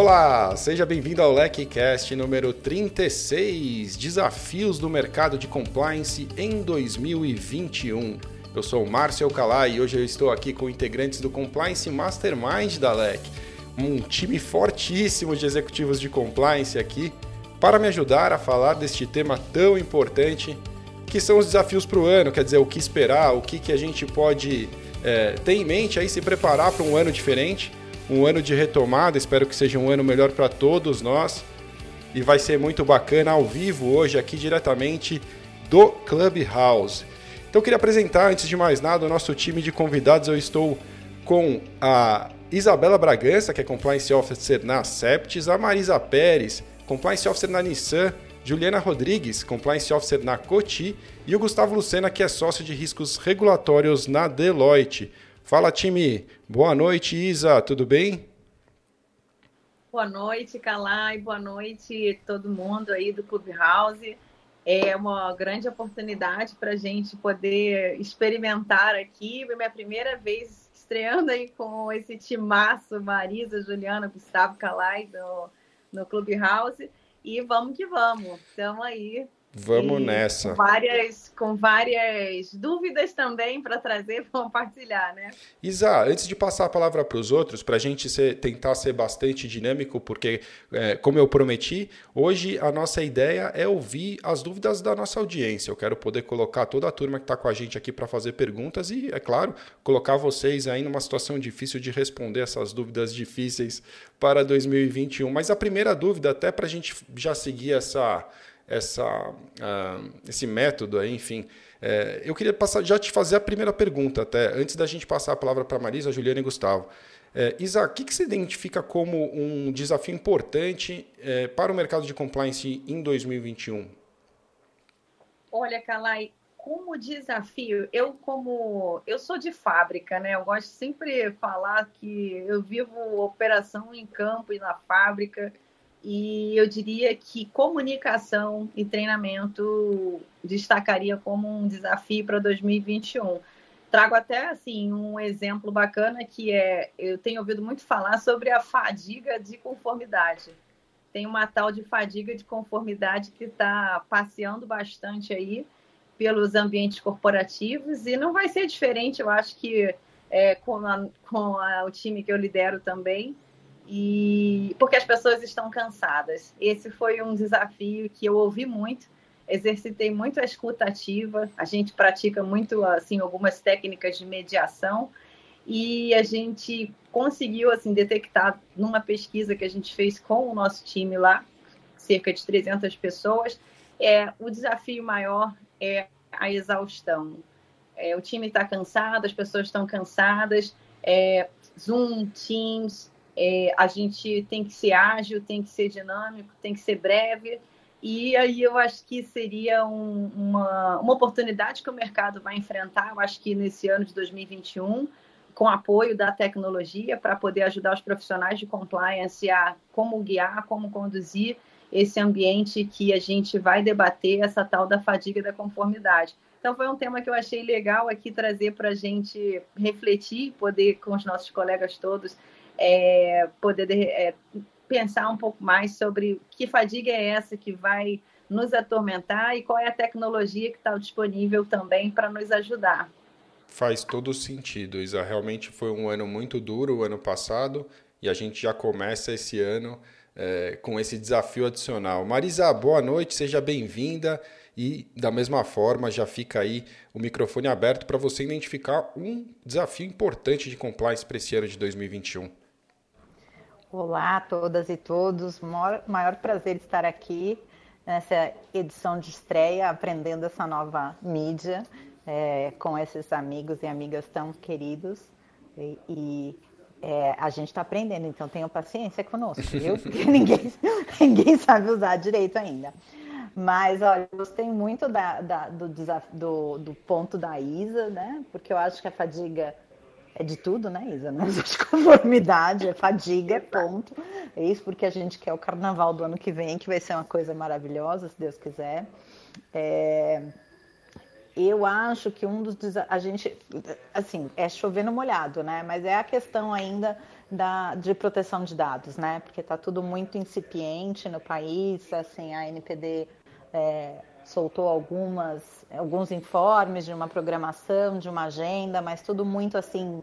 Olá, seja bem-vindo ao LecCast número 36, Desafios do Mercado de Compliance em 2021. Eu sou Márcio Alcalá e hoje eu estou aqui com integrantes do Compliance Mastermind da LEC, um time fortíssimo de executivos de compliance aqui, para me ajudar a falar deste tema tão importante que são os desafios para o ano, quer dizer, o que esperar, o que, que a gente pode é, ter em mente aí, se preparar para um ano diferente um ano de retomada. Espero que seja um ano melhor para todos nós. E vai ser muito bacana ao vivo hoje aqui diretamente do Clubhouse. Então queria apresentar, antes de mais nada, o nosso time de convidados. Eu estou com a Isabela Bragança, que é Compliance Officer na Septis, a Marisa Pérez, Compliance Officer na Nissan, Juliana Rodrigues, Compliance Officer na Coti e o Gustavo Lucena, que é sócio de riscos regulatórios na Deloitte. Fala, time. Boa noite, Isa. Tudo bem? Boa noite, Calai. Boa noite, todo mundo aí do Clubhouse. É uma grande oportunidade para a gente poder experimentar aqui. Minha primeira vez estreando aí com esse timaço, Marisa, Juliana, Gustavo Calai no, no Clubhouse. E vamos que vamos. Estamos aí Vamos e nessa. Com várias, com várias dúvidas também para trazer, para compartilhar, né? Isa, antes de passar a palavra para os outros, para a gente ser, tentar ser bastante dinâmico, porque, é, como eu prometi, hoje a nossa ideia é ouvir as dúvidas da nossa audiência. Eu quero poder colocar toda a turma que está com a gente aqui para fazer perguntas e, é claro, colocar vocês aí numa situação difícil de responder essas dúvidas difíceis para 2021. Mas a primeira dúvida, até para a gente já seguir essa essa, uh, esse método aí, enfim. É, eu queria passar, já te fazer a primeira pergunta, até antes da gente passar a palavra para Marisa, Juliana e Gustavo. É, Isa, o que, que você identifica como um desafio importante é, para o mercado de compliance em 2021? Olha, Kalai, como desafio, eu como eu sou de fábrica, né? Eu gosto sempre de falar que eu vivo operação em campo e na fábrica. E eu diria que comunicação e treinamento destacaria como um desafio para 2021. Trago até assim um exemplo bacana que é eu tenho ouvido muito falar sobre a fadiga de conformidade. Tem uma tal de fadiga de conformidade que está passeando bastante aí pelos ambientes corporativos e não vai ser diferente, eu acho que é, com, a, com a, o time que eu lidero também e porque as pessoas estão cansadas. Esse foi um desafio que eu ouvi muito, exercitei muito a escuta ativa, a gente pratica muito assim algumas técnicas de mediação e a gente conseguiu assim detectar numa pesquisa que a gente fez com o nosso time lá, cerca de 300 pessoas, é o desafio maior é a exaustão. É, o time está cansado, as pessoas estão cansadas, é, Zoom, Teams, é, a gente tem que ser ágil, tem que ser dinâmico, tem que ser breve. E aí eu acho que seria um, uma, uma oportunidade que o mercado vai enfrentar, eu acho que nesse ano de 2021, com apoio da tecnologia, para poder ajudar os profissionais de compliance a como guiar, como conduzir esse ambiente que a gente vai debater, essa tal da fadiga da conformidade. Então, foi um tema que eu achei legal aqui trazer para a gente refletir, poder com os nossos colegas todos é, poder é, pensar um pouco mais sobre que fadiga é essa que vai nos atormentar e qual é a tecnologia que está disponível também para nos ajudar. Faz todo sentido, Isa. Realmente foi um ano muito duro o ano passado e a gente já começa esse ano é, com esse desafio adicional. Marisa, boa noite, seja bem-vinda e da mesma forma já fica aí o microfone aberto para você identificar um desafio importante de compliance para esse ano de 2021. Olá a todas e todos, maior, maior prazer estar aqui nessa edição de estreia, aprendendo essa nova mídia é, com esses amigos e amigas tão queridos. E, e é, a gente está aprendendo, então tenham paciência conosco, viu? Porque ninguém, ninguém sabe usar direito ainda. Mas, olha, eu gostei muito da, da, do, do, do ponto da Isa, né? Porque eu acho que a fadiga é de tudo, né, Isa? Não existe conformidade, é fadiga, é ponto. É isso porque a gente quer o carnaval do ano que vem, que vai ser uma coisa maravilhosa, se Deus quiser. É... Eu acho que um dos a gente assim é chover no molhado, né? Mas é a questão ainda da, de proteção de dados, né? Porque está tudo muito incipiente no país, assim, a NPD é, soltou algumas, alguns informes de uma programação, de uma agenda, mas tudo muito assim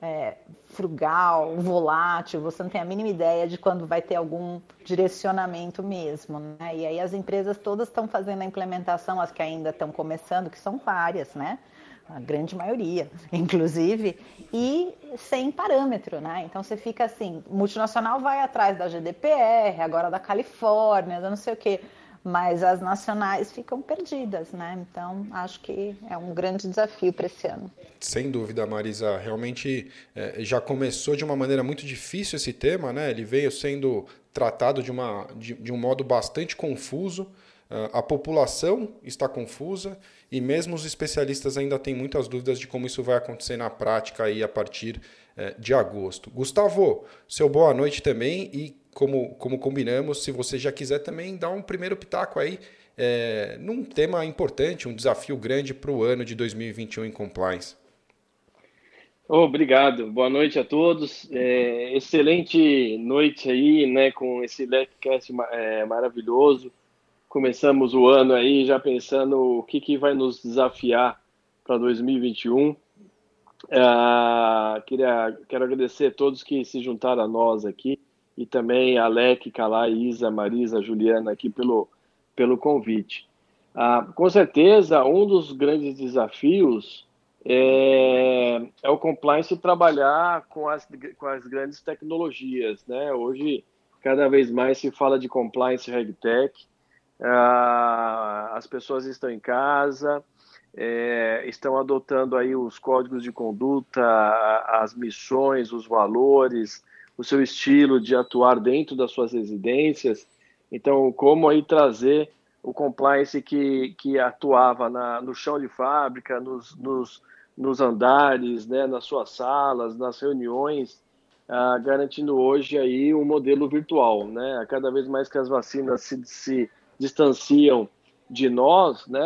é, frugal, volátil, você não tem a mínima ideia de quando vai ter algum direcionamento mesmo. Né? E aí as empresas todas estão fazendo a implementação, as que ainda estão começando, que são várias, né? a grande maioria, inclusive, e sem parâmetro, né? Então você fica assim, multinacional vai atrás da GDPR, agora da Califórnia, da não sei o quê, mas as nacionais ficam perdidas, né? Então acho que é um grande desafio para esse ano. Sem dúvida, Marisa, realmente é, já começou de uma maneira muito difícil esse tema, né? Ele veio sendo tratado de, uma, de, de um modo bastante confuso. A população está confusa e mesmo os especialistas ainda têm muitas dúvidas de como isso vai acontecer na prática aí a partir eh, de agosto. Gustavo, seu boa noite também e como, como combinamos, se você já quiser também dar um primeiro pitaco aí é, num tema importante, um desafio grande para o ano de 2021 em compliance. Obrigado, boa noite a todos. É, excelente noite aí, né, com esse LECcast é, maravilhoso começamos o ano aí já pensando o que, que vai nos desafiar para 2021. Uh, queria, quero agradecer a todos que se juntaram a nós aqui e também a Alec, Calai, Isa, Marisa, Juliana aqui pelo, pelo convite. Uh, com certeza, um dos grandes desafios é, é, o compliance trabalhar com as, com as grandes tecnologias. Né? Hoje, cada vez mais se fala de compliance regtech, ah, as pessoas estão em casa, é, estão adotando aí os códigos de conduta, as missões, os valores, o seu estilo de atuar dentro das suas residências. Então, como aí trazer o compliance que, que atuava na, no chão de fábrica, nos, nos, nos andares, né, nas suas salas, nas reuniões, ah, garantindo hoje aí um modelo virtual, né? Cada vez mais que as vacinas se, se distanciam de nós, né,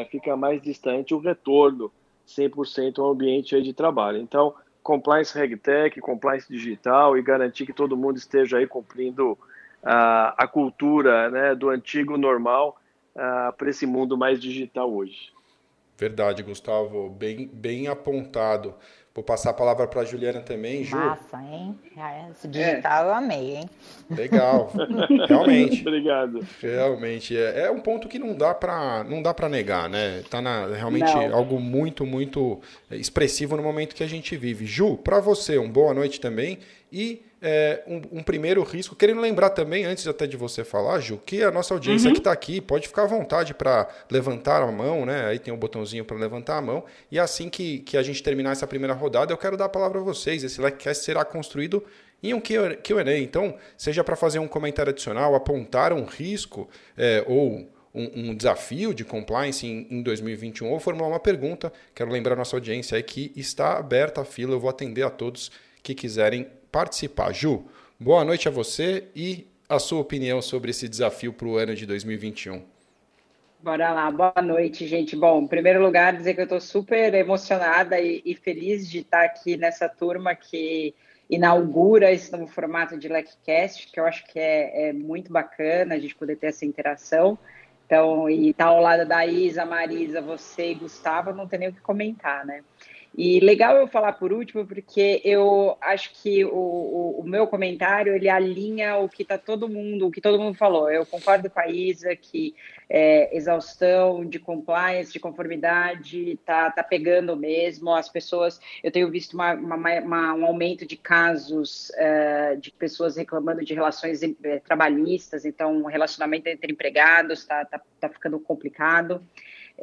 é, fica mais distante o retorno 100% ao ambiente de trabalho. Então, compliance regtech, compliance digital e garantir que todo mundo esteja aí cumprindo a, a cultura né, do antigo normal para esse mundo mais digital hoje. Verdade, Gustavo, bem, bem apontado. Vou passar a palavra para a Juliana também, Ju. Massa, hein? Esse digital é. eu amei, hein? Legal, realmente. Obrigado. Realmente, é, é, um ponto que não dá para não dá para negar, né? Tá na, realmente não. algo muito, muito expressivo no momento que a gente vive. Ju, para você, um boa noite também e é, um, um, primeiro risco. Querendo lembrar também, antes até de você falar, Ju, que a nossa audiência uhum. que está aqui pode ficar à vontade para levantar a mão, né? Aí tem um botãozinho para levantar a mão. E assim que, que a gente terminar essa primeira rodada, eu quero dar a palavra a vocês. Esse LECCast será construído em um Q&A. Então, seja para fazer um comentário adicional, apontar um risco é, ou um, um, desafio de compliance em, em 2021 ou formular uma pergunta, quero lembrar a nossa audiência aí que está aberta a fila. Eu vou atender a todos que quiserem participar. Ju, boa noite a você e a sua opinião sobre esse desafio para o ano de 2021. Bora lá, boa noite, gente. Bom, em primeiro lugar, dizer que eu estou super emocionada e, e, feliz de estar aqui nessa turma que inaugura esse novo formato de LecCast, que eu acho que é, é, muito bacana a gente poder ter essa interação. Então, e estar tá ao lado da Isa, Marisa, você e Gustavo, não tem nem o que comentar, né? E legal eu falar por último, porque eu acho que o, o, o meu comentário ele alinha o que tá todo mundo, o que todo mundo falou. Eu concordo com a Isa que é, exaustão de compliance, de conformidade, tá, tá pegando mesmo. As pessoas, eu tenho visto uma, uma, uma, um aumento de casos uh, de pessoas reclamando de relações uh, trabalhistas, então o relacionamento entre empregados está tá, tá ficando complicado.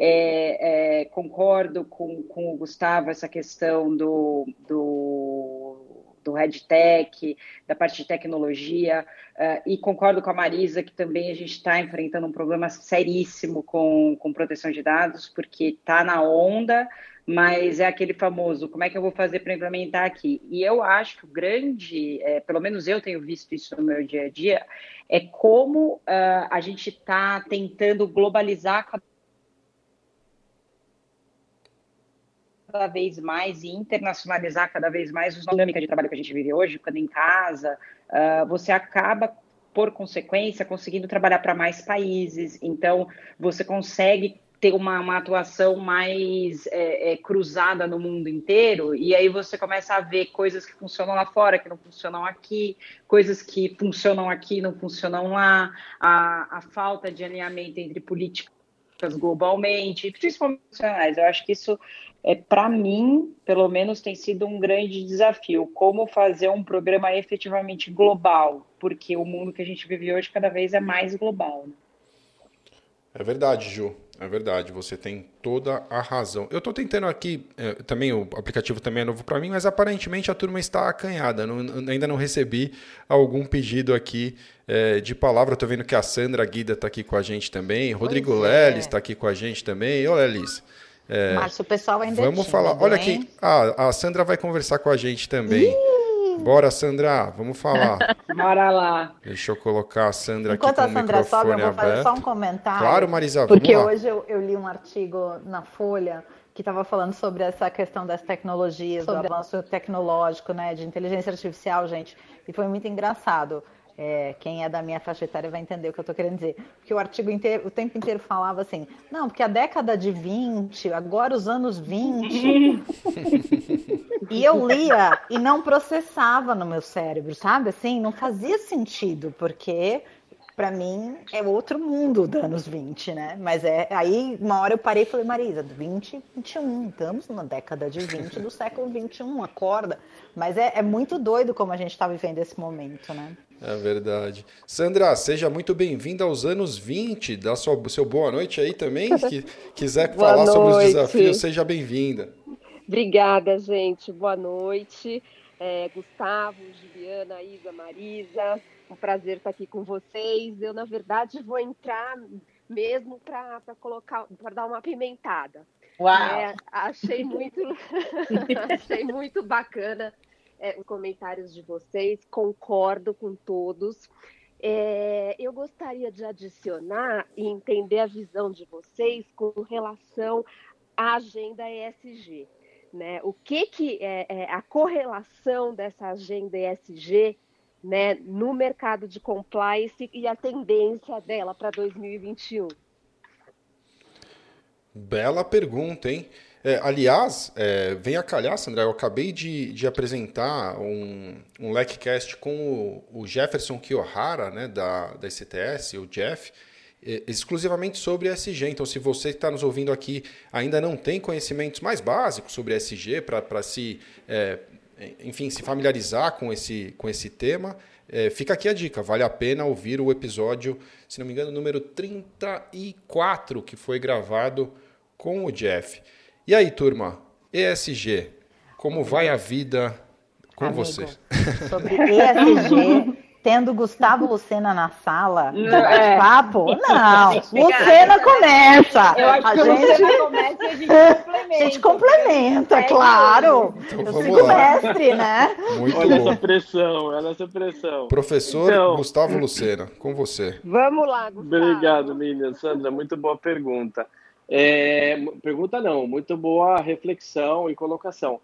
É, é, concordo com, com o Gustavo essa questão do, do, do RedTech, da parte de tecnologia, uh, e concordo com a Marisa que também a gente está enfrentando um problema seríssimo com, com proteção de dados, porque está na onda, mas é aquele famoso, como é que eu vou fazer para implementar aqui? E eu acho que o grande, é, pelo menos eu tenho visto isso no meu dia a dia, é como uh, a gente está tentando globalizar cada vez mais e internacionalizar cada vez mais a dinâmica de trabalho que a gente vive hoje, ficando em casa, uh, você acaba por consequência, conseguindo trabalhar para mais países. Então, você consegue ter uma, uma atuação mais é, é, cruzada no mundo inteiro, e aí você começa a ver coisas que funcionam lá fora, que não funcionam aqui, coisas que funcionam aqui não funcionam lá, a, a falta de alinhamento entre políticas globalmente, principalmente nacionais. Eu acho que isso, é para mim, pelo menos, tem sido um grande desafio, como fazer um programa efetivamente global, porque o mundo que a gente vive hoje cada vez é mais global. Né? É verdade, Ju. É verdade, você tem toda a razão. Eu estou tentando aqui, é, também o aplicativo também é novo para mim, mas aparentemente a turma está acanhada. Não, ainda não recebi algum pedido aqui é, de palavra. Estou vendo que a Sandra Guida está aqui com a gente também. Pois Rodrigo é. Lelis está aqui com a gente também. Ô, Lelis. É, Márcio, o pessoal ainda Vamos é falar. Olha aqui, ah, a Sandra vai conversar com a gente também. Ih! Bora, Sandra, vamos falar. Bora lá. Deixa eu colocar a Sandra Enquanto aqui com o microfone Enquanto a Sandra sobe, eu vou fazer só um comentário. Claro, Marisa, Porque hoje eu, eu, li um artigo na Folha que estava falando sobre essa questão das tecnologias, sobre do avanço tecnológico, né, de inteligência artificial, gente, e foi muito engraçado. É, quem é da minha faixa etária vai entender o que eu estou querendo dizer. Porque o artigo inteiro, o tempo inteiro falava assim, não, porque a década de 20, agora os anos 20. e eu lia e não processava no meu cérebro, sabe? Assim, não fazia sentido, porque para mim é outro mundo dos anos 20, né? Mas é aí uma hora eu parei e falei, Marisa, 20, 21, estamos numa década de 20 do século 21, acorda. Mas é, é muito doido como a gente está vivendo esse momento, né? É verdade. Sandra, seja muito bem-vinda aos anos 20. Dá sua, seu boa noite aí também. Se quiser falar noite. sobre os desafios, seja bem-vinda. Obrigada, gente. Boa noite. É, Gustavo, Juliana, Isa, Marisa, um prazer estar aqui com vocês. Eu, na verdade, vou entrar mesmo para colocar, para dar uma pimentada. Uau! É, achei muito, achei muito bacana é, os comentários de vocês, concordo com todos. É, eu gostaria de adicionar e entender a visão de vocês com relação à agenda ESG. Né? O que, que é, é a correlação dessa agenda ESG né, no mercado de compliance e a tendência dela para 2021? Bela pergunta, hein? É, aliás, é, vem a calhar, Sandra, eu acabei de, de apresentar um, um LECcast com o, o Jefferson Kiyohara, né, da, da STS, o Jeff, é, exclusivamente sobre SG. Então, se você está nos ouvindo aqui ainda não tem conhecimentos mais básicos sobre SG para se é, enfim, se familiarizar com esse, com esse tema, é, fica aqui a dica, vale a pena ouvir o episódio, se não me engano, número 34, que foi gravado com o Jeff. E aí, turma, ESG, como vai a vida com Amigo, você? Sobre ESG, tendo Gustavo Lucena na sala, é. papo? Não, Lucena começa. Eu acho a que gente... Lucena começa e a gente complementa. A gente complementa, é claro. Então, Eu sigo mestre, né? Muito Olha bom. essa pressão, olha essa pressão. Professor então... Gustavo Lucena, com você. Vamos lá, Gustavo. Obrigado, Miriam. Sandra, muito boa pergunta. É, pergunta não, muito boa reflexão e colocação.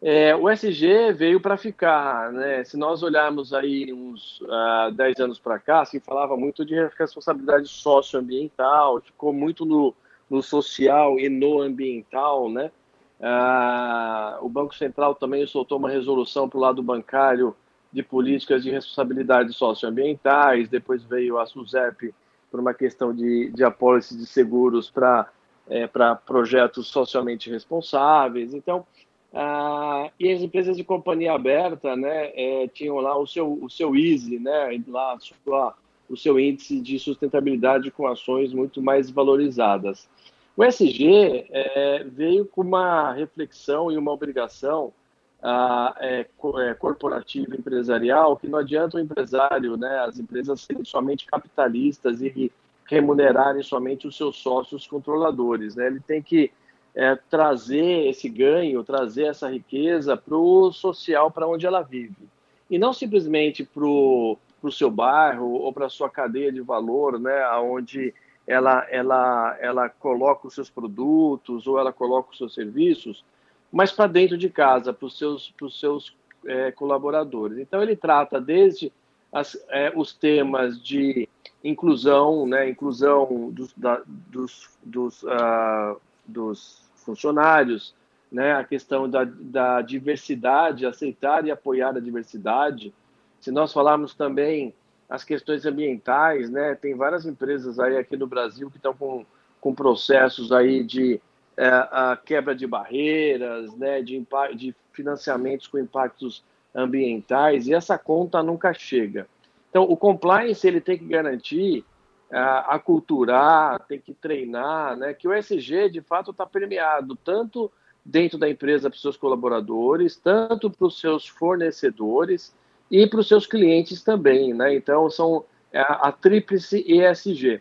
É, o SG veio para ficar, né? Se nós olharmos aí uns uh, 10 anos para cá, se falava muito de responsabilidade socioambiental, ficou muito no, no social e no ambiental, né? Uh, o Banco Central também soltou uma resolução para o lado bancário de políticas de responsabilidade socioambientais, depois veio a SUSEP por uma questão de, de apólice de seguros para é, projetos socialmente responsáveis. Então, ah, e as empresas de companhia aberta, né, é, tinham lá o seu, o seu EASY, né, lá sua, o seu índice de sustentabilidade com ações muito mais valorizadas. O SG é, veio com uma reflexão e uma obrigação ah, é, é, corporativa empresarial que não adianta o empresário, né, as empresas serem somente capitalistas e remunerarem somente os seus sócios controladores. Né? Ele tem que é, trazer esse ganho, trazer essa riqueza para o social, para onde ela vive. E não simplesmente para o seu bairro ou para a sua cadeia de valor, né, onde ela, ela, ela coloca os seus produtos ou ela coloca os seus serviços, mas para dentro de casa, para os seus, pros seus é, colaboradores. Então, ele trata desde as, é, os temas de inclusão, né, inclusão dos, da, dos, dos, uh, dos funcionários, né, a questão da, da diversidade, aceitar e apoiar a diversidade. Se nós falarmos também as questões ambientais, né, tem várias empresas aí aqui no Brasil que estão com, com processos aí de é, a quebra de barreiras, né, de, de financiamentos com impactos ambientais, e essa conta nunca chega. Então, o compliance ele tem que garantir a aculturar, tem que treinar, né, que o SG de fato está premiado tanto dentro da empresa para os seus colaboradores, tanto para os seus fornecedores e para os seus clientes também, né? Então são a, a tríplice ESG.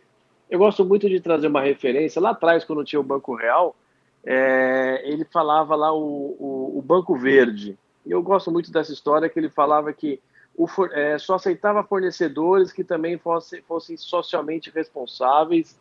Eu gosto muito de trazer uma referência lá atrás quando tinha o Banco Real, é, ele falava lá o, o, o, Banco Verde. E eu gosto muito dessa história que ele falava que o, é, só aceitava fornecedores que também fossem socialmente responsáveis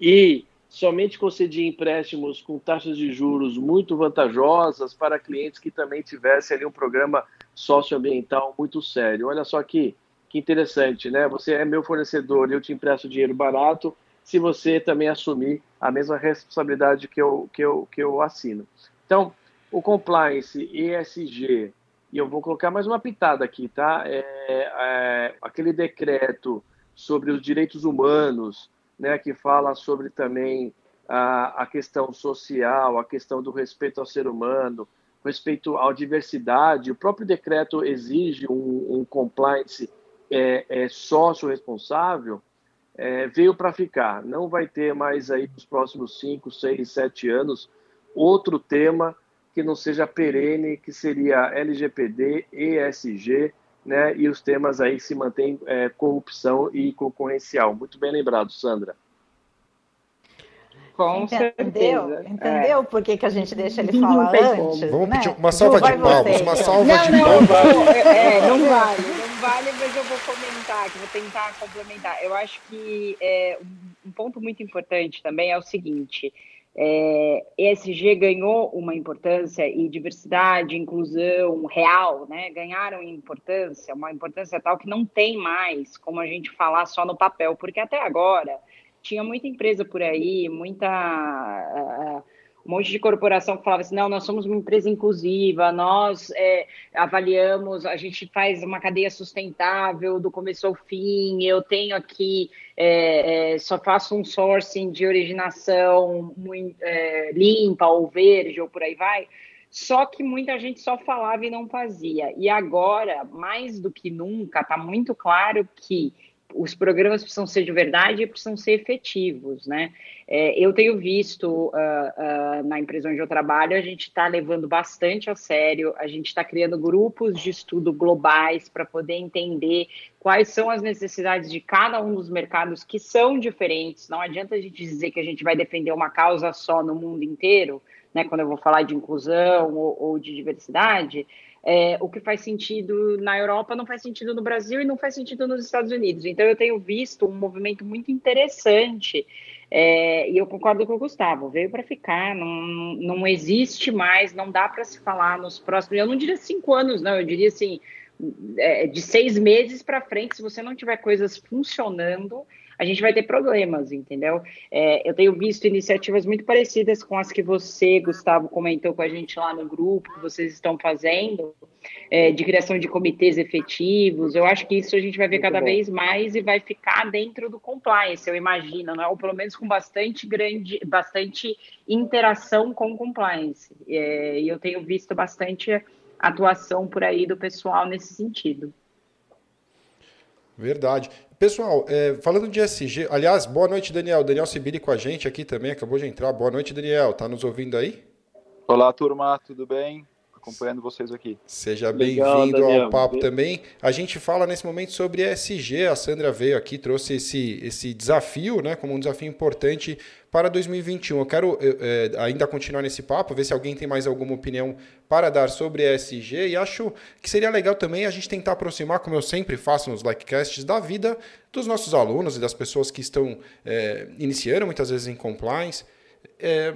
e somente concedia empréstimos com taxas de juros muito vantajosas para clientes que também tivessem ali um programa socioambiental muito sério. Olha só que, que interessante, né? Você é meu fornecedor e eu te empresto dinheiro barato se você também assumir a mesma responsabilidade que eu, que eu, que eu assino. Então, o compliance ESG, e eu vou colocar mais uma pitada aqui, tá? É, é, aquele decreto sobre os direitos humanos, né, que fala sobre também a, a questão social, a questão do respeito ao ser humano, respeito à diversidade. O próprio decreto exige um, um compliance é, é sócio-responsável, é, veio para ficar. Não vai ter mais aí nos próximos 5, 6, 7 anos outro tema que não seja perene, que seria LGPD, ESG, né, e os temas aí se mantêm é, corrupção e concorrencial. Muito bem lembrado, Sandra. Com Entendeu? certeza. Entendeu é. por que, que a gente deixa ele falar antes? Vamos né? pedir uma salva de palmas, uma salva não, de não, palmas. Não, é, não vale, não vale, mas eu vou comentar, que vou tentar complementar. Eu acho que é, um ponto muito importante também é o seguinte, é, ESG ganhou uma importância e diversidade, inclusão real, né, ganharam importância, uma importância tal que não tem mais como a gente falar só no papel, porque até agora tinha muita empresa por aí, muita uh, um monte de corporação que falava assim, não, nós somos uma empresa inclusiva, nós é, avaliamos, a gente faz uma cadeia sustentável do começo ao fim, eu tenho aqui, é, é, só faço um sourcing de originação muito, é, limpa ou verde ou por aí vai. Só que muita gente só falava e não fazia. E agora, mais do que nunca, está muito claro que os programas precisam ser de verdade e precisam ser efetivos, né? É, eu tenho visto uh, uh, na empresa onde eu trabalho, a gente está levando bastante a sério, a gente está criando grupos de estudo globais para poder entender quais são as necessidades de cada um dos mercados que são diferentes. Não adianta a gente dizer que a gente vai defender uma causa só no mundo inteiro, né? Quando eu vou falar de inclusão ou, ou de diversidade, é, o que faz sentido na Europa não faz sentido no Brasil e não faz sentido nos Estados Unidos. Então, eu tenho visto um movimento muito interessante. É, e eu concordo com o Gustavo, veio para ficar, não, não existe mais, não dá para se falar nos próximos, eu não diria cinco anos, não, eu diria assim, é, de seis meses para frente, se você não tiver coisas funcionando, a gente vai ter problemas, entendeu? É, eu tenho visto iniciativas muito parecidas com as que você, Gustavo, comentou com a gente lá no grupo, que vocês estão fazendo, é, de criação de comitês efetivos. Eu acho que isso a gente vai ver muito cada bom. vez mais e vai ficar dentro do compliance, eu imagino, né? ou pelo menos com bastante grande, bastante interação com o compliance. É, e eu tenho visto bastante atuação por aí do pessoal nesse sentido. Verdade. Pessoal, é, falando de SG, aliás, boa noite, Daniel. Daniel Sibili com a gente aqui também, acabou de entrar. Boa noite, Daniel. Tá nos ouvindo aí? Olá, turma, tudo bem? Acompanhando vocês aqui. Seja bem-vindo ao papo também. A gente fala nesse momento sobre ESG. A Sandra veio aqui, trouxe esse, esse desafio, né, como um desafio importante para 2021. Eu quero é, ainda continuar nesse papo, ver se alguém tem mais alguma opinião para dar sobre ESG e acho que seria legal também a gente tentar aproximar, como eu sempre faço nos Likecasts, da vida dos nossos alunos e das pessoas que estão é, iniciando muitas vezes em compliance. É,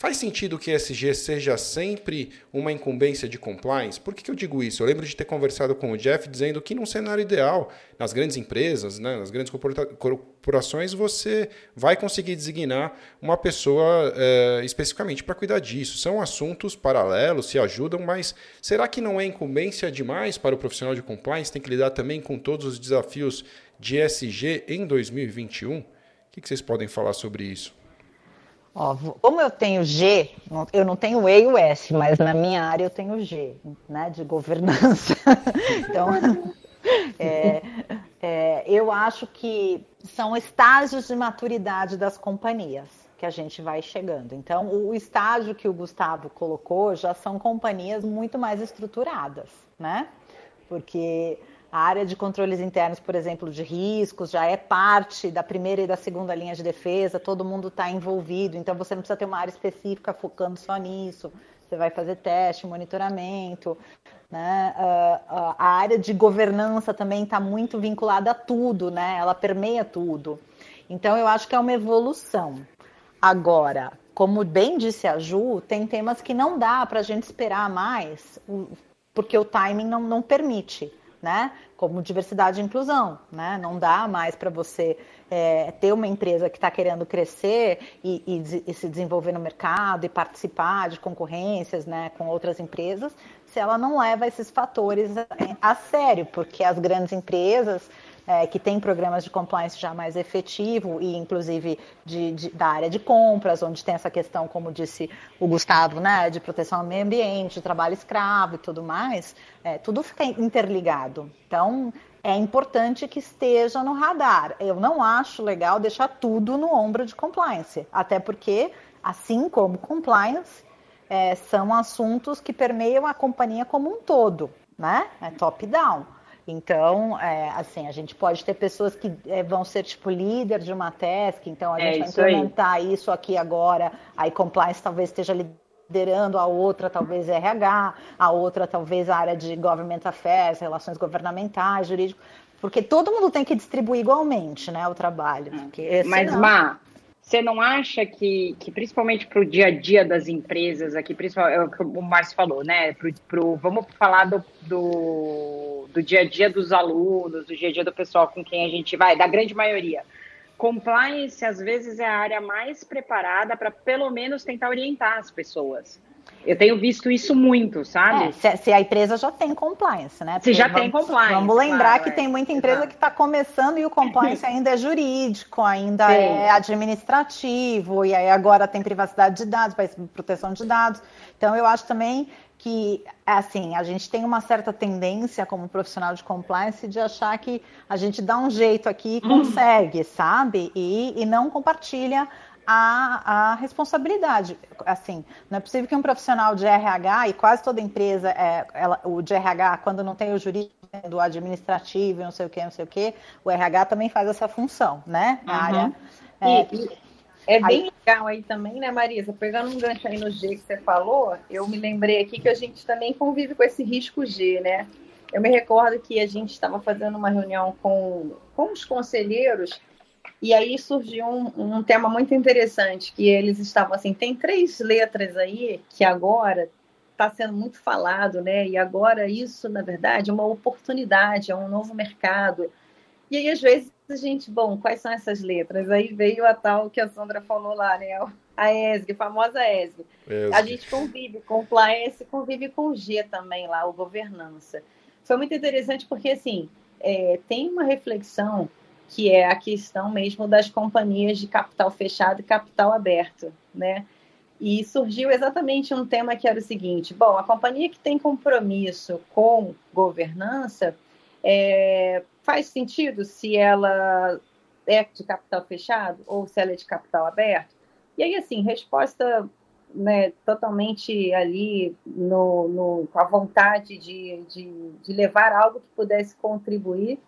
Faz sentido que ESG seja sempre uma incumbência de compliance? Por que, que, eu digo isso? Eu lembro de ter conversado com o Jeff dizendo que num cenário ideal, nas grandes empresas, né, nas grandes corporações, você vai conseguir designar uma pessoa é, especificamente para cuidar disso. São assuntos paralelos, se ajudam, mas será que não é incumbência demais para o profissional de compliance? Tem que lidar também com todos os desafios de ESG em 2021? O que, que vocês podem falar sobre isso? Ó, como eu tenho G, eu não tenho E e o S, mas na minha área eu tenho G, né, de governança. então, é, é, eu acho que são estágios de maturidade das companhias que a gente vai chegando. Então, o estágio que o Gustavo colocou já são companhias muito mais estruturadas, né? Porque a área de controles internos, por exemplo, de riscos, já é parte da primeira e da segunda linha de defesa, todo mundo está envolvido, então você não precisa ter uma área específica focando só nisso. Você vai fazer teste, monitoramento. Né? Uh, a área de governança também está muito vinculada a tudo, né? ela permeia tudo. Então, eu acho que é uma evolução. Agora, como bem disse a Ju, tem temas que não dá para a gente esperar mais, porque o timing não, não permite né? Como diversidade e inclusão, né? Não dá mais para você é, ter uma empresa que está querendo crescer e, e, e, se desenvolver no mercado e participar de concorrências, né, com outras empresas, se ela não leva esses fatores a, a sério, porque as grandes empresas é, que tem programas de compliance já mais efetivo e inclusive de, de, da área de compras, onde tem essa questão, como disse o Gustavo, né, de proteção ao meio ambiente, trabalho escravo e tudo mais, é, tudo fica interligado. Então, é importante que esteja no radar. Eu não acho legal deixar tudo no ombro de compliance, até porque, assim como compliance, é, são assuntos que permeiam a companhia como um todo, né? É top-down. Então, é, assim, a gente pode ter pessoas que é, vão ser tipo líder de uma task, então a é gente vai implementar aí. isso aqui agora, aí compliance talvez esteja liderando, a outra talvez RH, a outra talvez a área de government affairs, relações governamentais, jurídico, porque todo mundo tem que distribuir igualmente, né, o trabalho. Mas, não... Má, você não acha que, que principalmente para o dia a dia das empresas aqui, principalmente é o que o Márcio falou, né? Pro, pro, vamos falar do, do, do, dia a dia dos alunos, do dia a dia do pessoal com quem a gente vai, da grande maioria. Compliance, às vezes, é a área mais preparada para, pelo menos, tentar orientar as pessoas. Eu tenho visto isso muito, sabe? É, se, se, a empresa já tem compliance, né? Porque se já vamos, tem compliance. Vamos lembrar claro, que é. tem muita empresa Exato. que está começando e o compliance ainda é jurídico, ainda Sim. é administrativo, e aí agora tem privacidade de dados, proteção de dados. Então, eu acho também que, assim, a gente tem uma certa tendência como profissional de compliance de achar que a gente dá um jeito aqui e hum. consegue, sabe? E, e não compartilha a, a responsabilidade. Assim, não é possível que um profissional de RH, e quase toda empresa, é, ela, o de RH, quando não tem o jurídico, do administrativo, não sei o que, não sei o que, o RH também faz essa função, né? Na uhum. área. É, e, é bem aí... legal aí também, né, Marisa? Pegando um gancho aí no G que você falou, eu me lembrei aqui que a gente também convive com esse risco G, né? Eu me recordo que a gente estava fazendo uma reunião com, com os conselheiros e aí surgiu um, um, tema muito interessante, que eles estavam assim, tem três letras aí que agora está sendo muito falado, né? E agora isso, na verdade, é uma oportunidade, é um novo mercado. E aí, às vezes, a gente, bom, quais são essas letras? Aí veio a tal que a Sandra falou lá, né? A ESG, a famosa ESG. ESG. A gente convive com compliance, convive com o G também lá, o governança. Foi muito interessante porque, assim, é, tem uma reflexão que é a questão mesmo das companhias de capital fechado e capital aberto, né? E surgiu exatamente um tema que era o seguinte: bom, a companhia que tem compromisso com governança é, faz sentido se ela é de capital fechado ou se ela é de capital aberto? E aí, assim, resposta né, totalmente ali no, no, com a vontade de, de, de levar algo que pudesse contribuir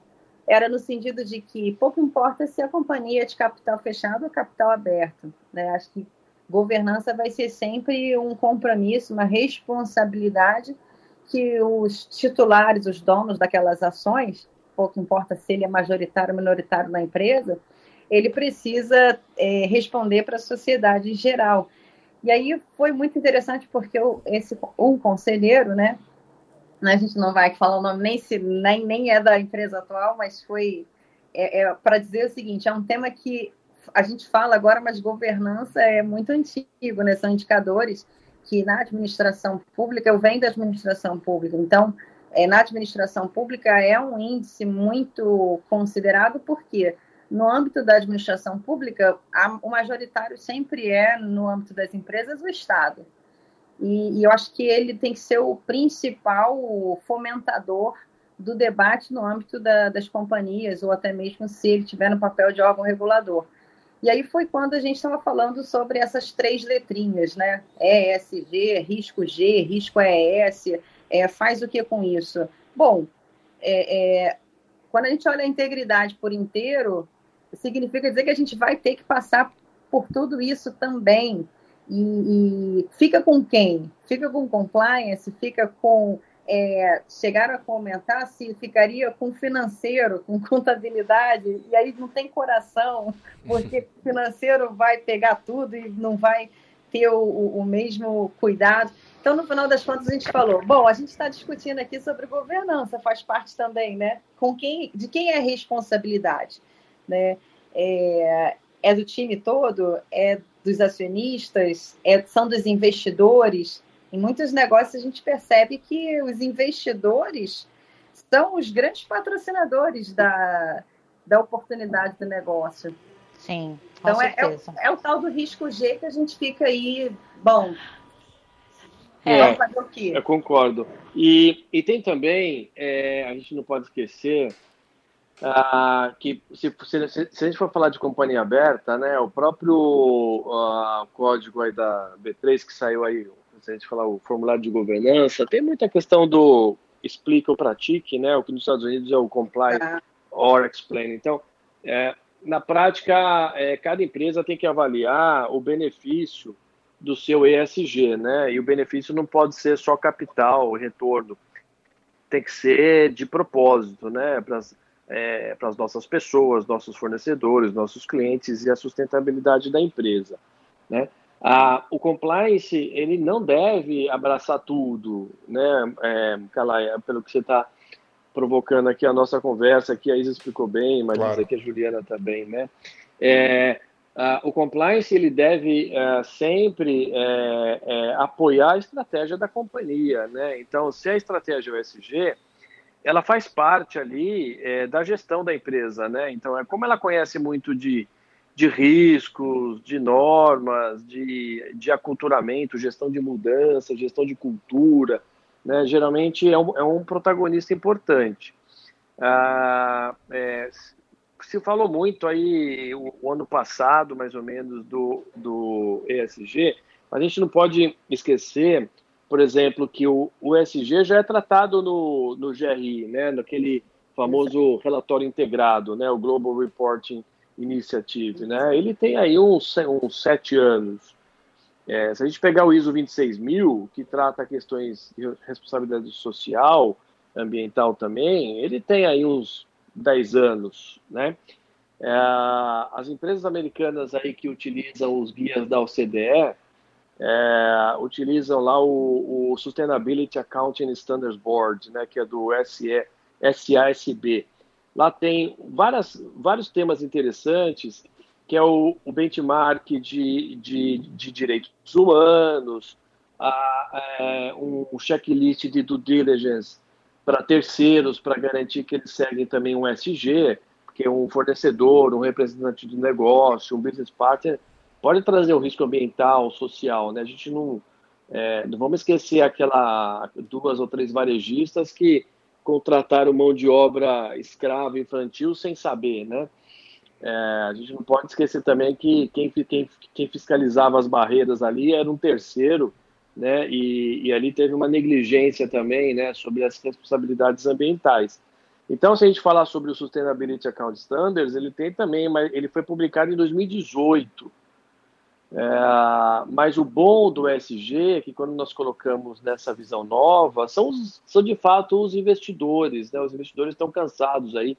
era no sentido de que pouco importa se a companhia é de capital fechado ou capital aberto. Né? Acho que governança vai ser sempre um compromisso, uma responsabilidade que os titulares, os donos daquelas ações, pouco importa se ele é majoritário ou minoritário na empresa, ele precisa é, responder para a sociedade em geral. E aí foi muito interessante porque eu, esse um conselheiro, né? A gente não vai falar o nome nem se nem, nem é da empresa atual, mas foi é, é para dizer o seguinte: é um tema que a gente fala agora, mas governança é muito antigo, né? São indicadores que na administração pública, eu venho da administração pública, então é, na administração pública é um índice muito considerado, porque no âmbito da administração pública, a, o majoritário sempre é, no âmbito das empresas, o Estado. E, e eu acho que ele tem que ser o principal fomentador do debate no âmbito da, das companhias, ou até mesmo se ele tiver no papel de órgão regulador. E aí foi quando a gente estava falando sobre essas três letrinhas, né? ESG, risco G, risco ES, é, faz o que com isso? Bom, é, é, quando a gente olha a integridade por inteiro, significa dizer que a gente vai ter que passar por tudo isso também. E, e fica com quem? Fica com compliance? Fica com é, chegaram a comentar se ficaria com financeiro, com contabilidade, e aí não tem coração, porque financeiro vai pegar tudo e não vai ter o, o, mesmo cuidado. Então, no final das contas, a gente falou: bom, a gente está discutindo aqui sobre governança, faz parte também, né? Com quem, de quem é a responsabilidade, né? É, é do time todo? É dos acionistas? É, são dos investidores? Em muitos negócios a gente percebe que os investidores são os grandes patrocinadores da, da oportunidade do negócio. Sim, então é, é, o, é, o tal do risco G que a gente fica aí, bom. É, fazer o quê? Eu concordo. E, e tem também, é, a gente não pode esquecer, ah, que se, se, se, a gente for falar de companhia aberta, né, o próprio uh, código aí da B3 que saiu aí se a gente falar o formulário de governança, tem muita questão do explica ou pratique, né? O que nos Estados Unidos é o comply ah. or explain. Então, é, na prática, é, cada empresa tem que avaliar o benefício do seu ESG, né? E o benefício não pode ser só capital, retorno. Tem que ser de propósito, né? Para é, as nossas pessoas, nossos fornecedores, nossos clientes e a sustentabilidade da empresa, né? Ah, o compliance ele não deve abraçar tudo, né, é, pelo que você está provocando aqui a nossa conversa, que a Isa explicou bem, mas claro. que a Juliana também, né? É, ah, o compliance ele deve é, sempre é, é, apoiar a estratégia da companhia, né? Então, se a estratégia é o SG, ela faz parte ali é, da gestão da empresa, né? Então, é como ela conhece muito de de riscos, de normas, de, de aculturamento, gestão de mudança, gestão de cultura, né? geralmente é um, é um protagonista importante. Ah, é, se falou muito aí o, o, ano passado, mais ou menos, do, do ESG, mas a gente não pode esquecer, por exemplo, que o, o já é tratado no, no GRI, né? naquele famoso relatório integrado, né? o Global Reporting Initiative, né? Ele tem aí uns, uns sete anos. É, se a gente pegar o ISO 26000, que trata questões de responsabilidade social, ambiental também, ele tem aí uns 10 anos, né? É, as empresas americanas aí que utilizam os guias da OCDE é, utilizam lá o, o, Sustainability Accounting Standards Board, né, que é do SASB. Lá tem várias, vários temas interessantes, que é o, o benchmark de, de, de, direitos humanos, a, é, um checklist de due diligence para terceiros, para garantir que eles seguem também um SG, porque um fornecedor, um representante do negócio, um business partner, pode trazer o risco ambiental, social. Né? A gente não, é, não vamos esquecer aquela duas ou três varejistas que contrataram mão de obra escrava infantil sem saber, né? É, a gente não pode esquecer também que quem, quem, quem, fiscalizava as barreiras ali era um terceiro, né? E, e, ali teve uma negligência também, né? Sobre as responsabilidades ambientais. Então, se a gente falar sobre o Sustainability Account Standards, ele tem também, mas ele foi publicado em 2018. É, mas o bom do ESG é que quando nós colocamos nessa visão nova, são, os, são de fato os investidores. Né? Os investidores estão cansados aí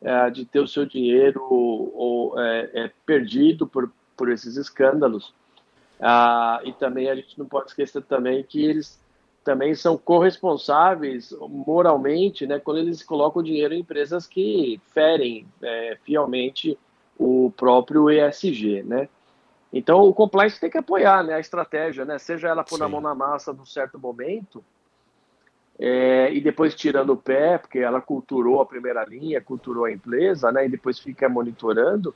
é, de ter o seu dinheiro ou, é, é, perdido por, por esses escândalos. Ah, e também a gente não pode esquecer também que eles também são corresponsáveis moralmente, né, quando eles colocam dinheiro em empresas que ferem é, fielmente o próprio ESG, né? Então o compliance tem que apoiar, né, a estratégia, né, seja ela pôr na mão na massa num certo momento é, e depois tirando o pé, porque ela culturou a primeira linha, culturou a empresa, né, e depois fica monitorando.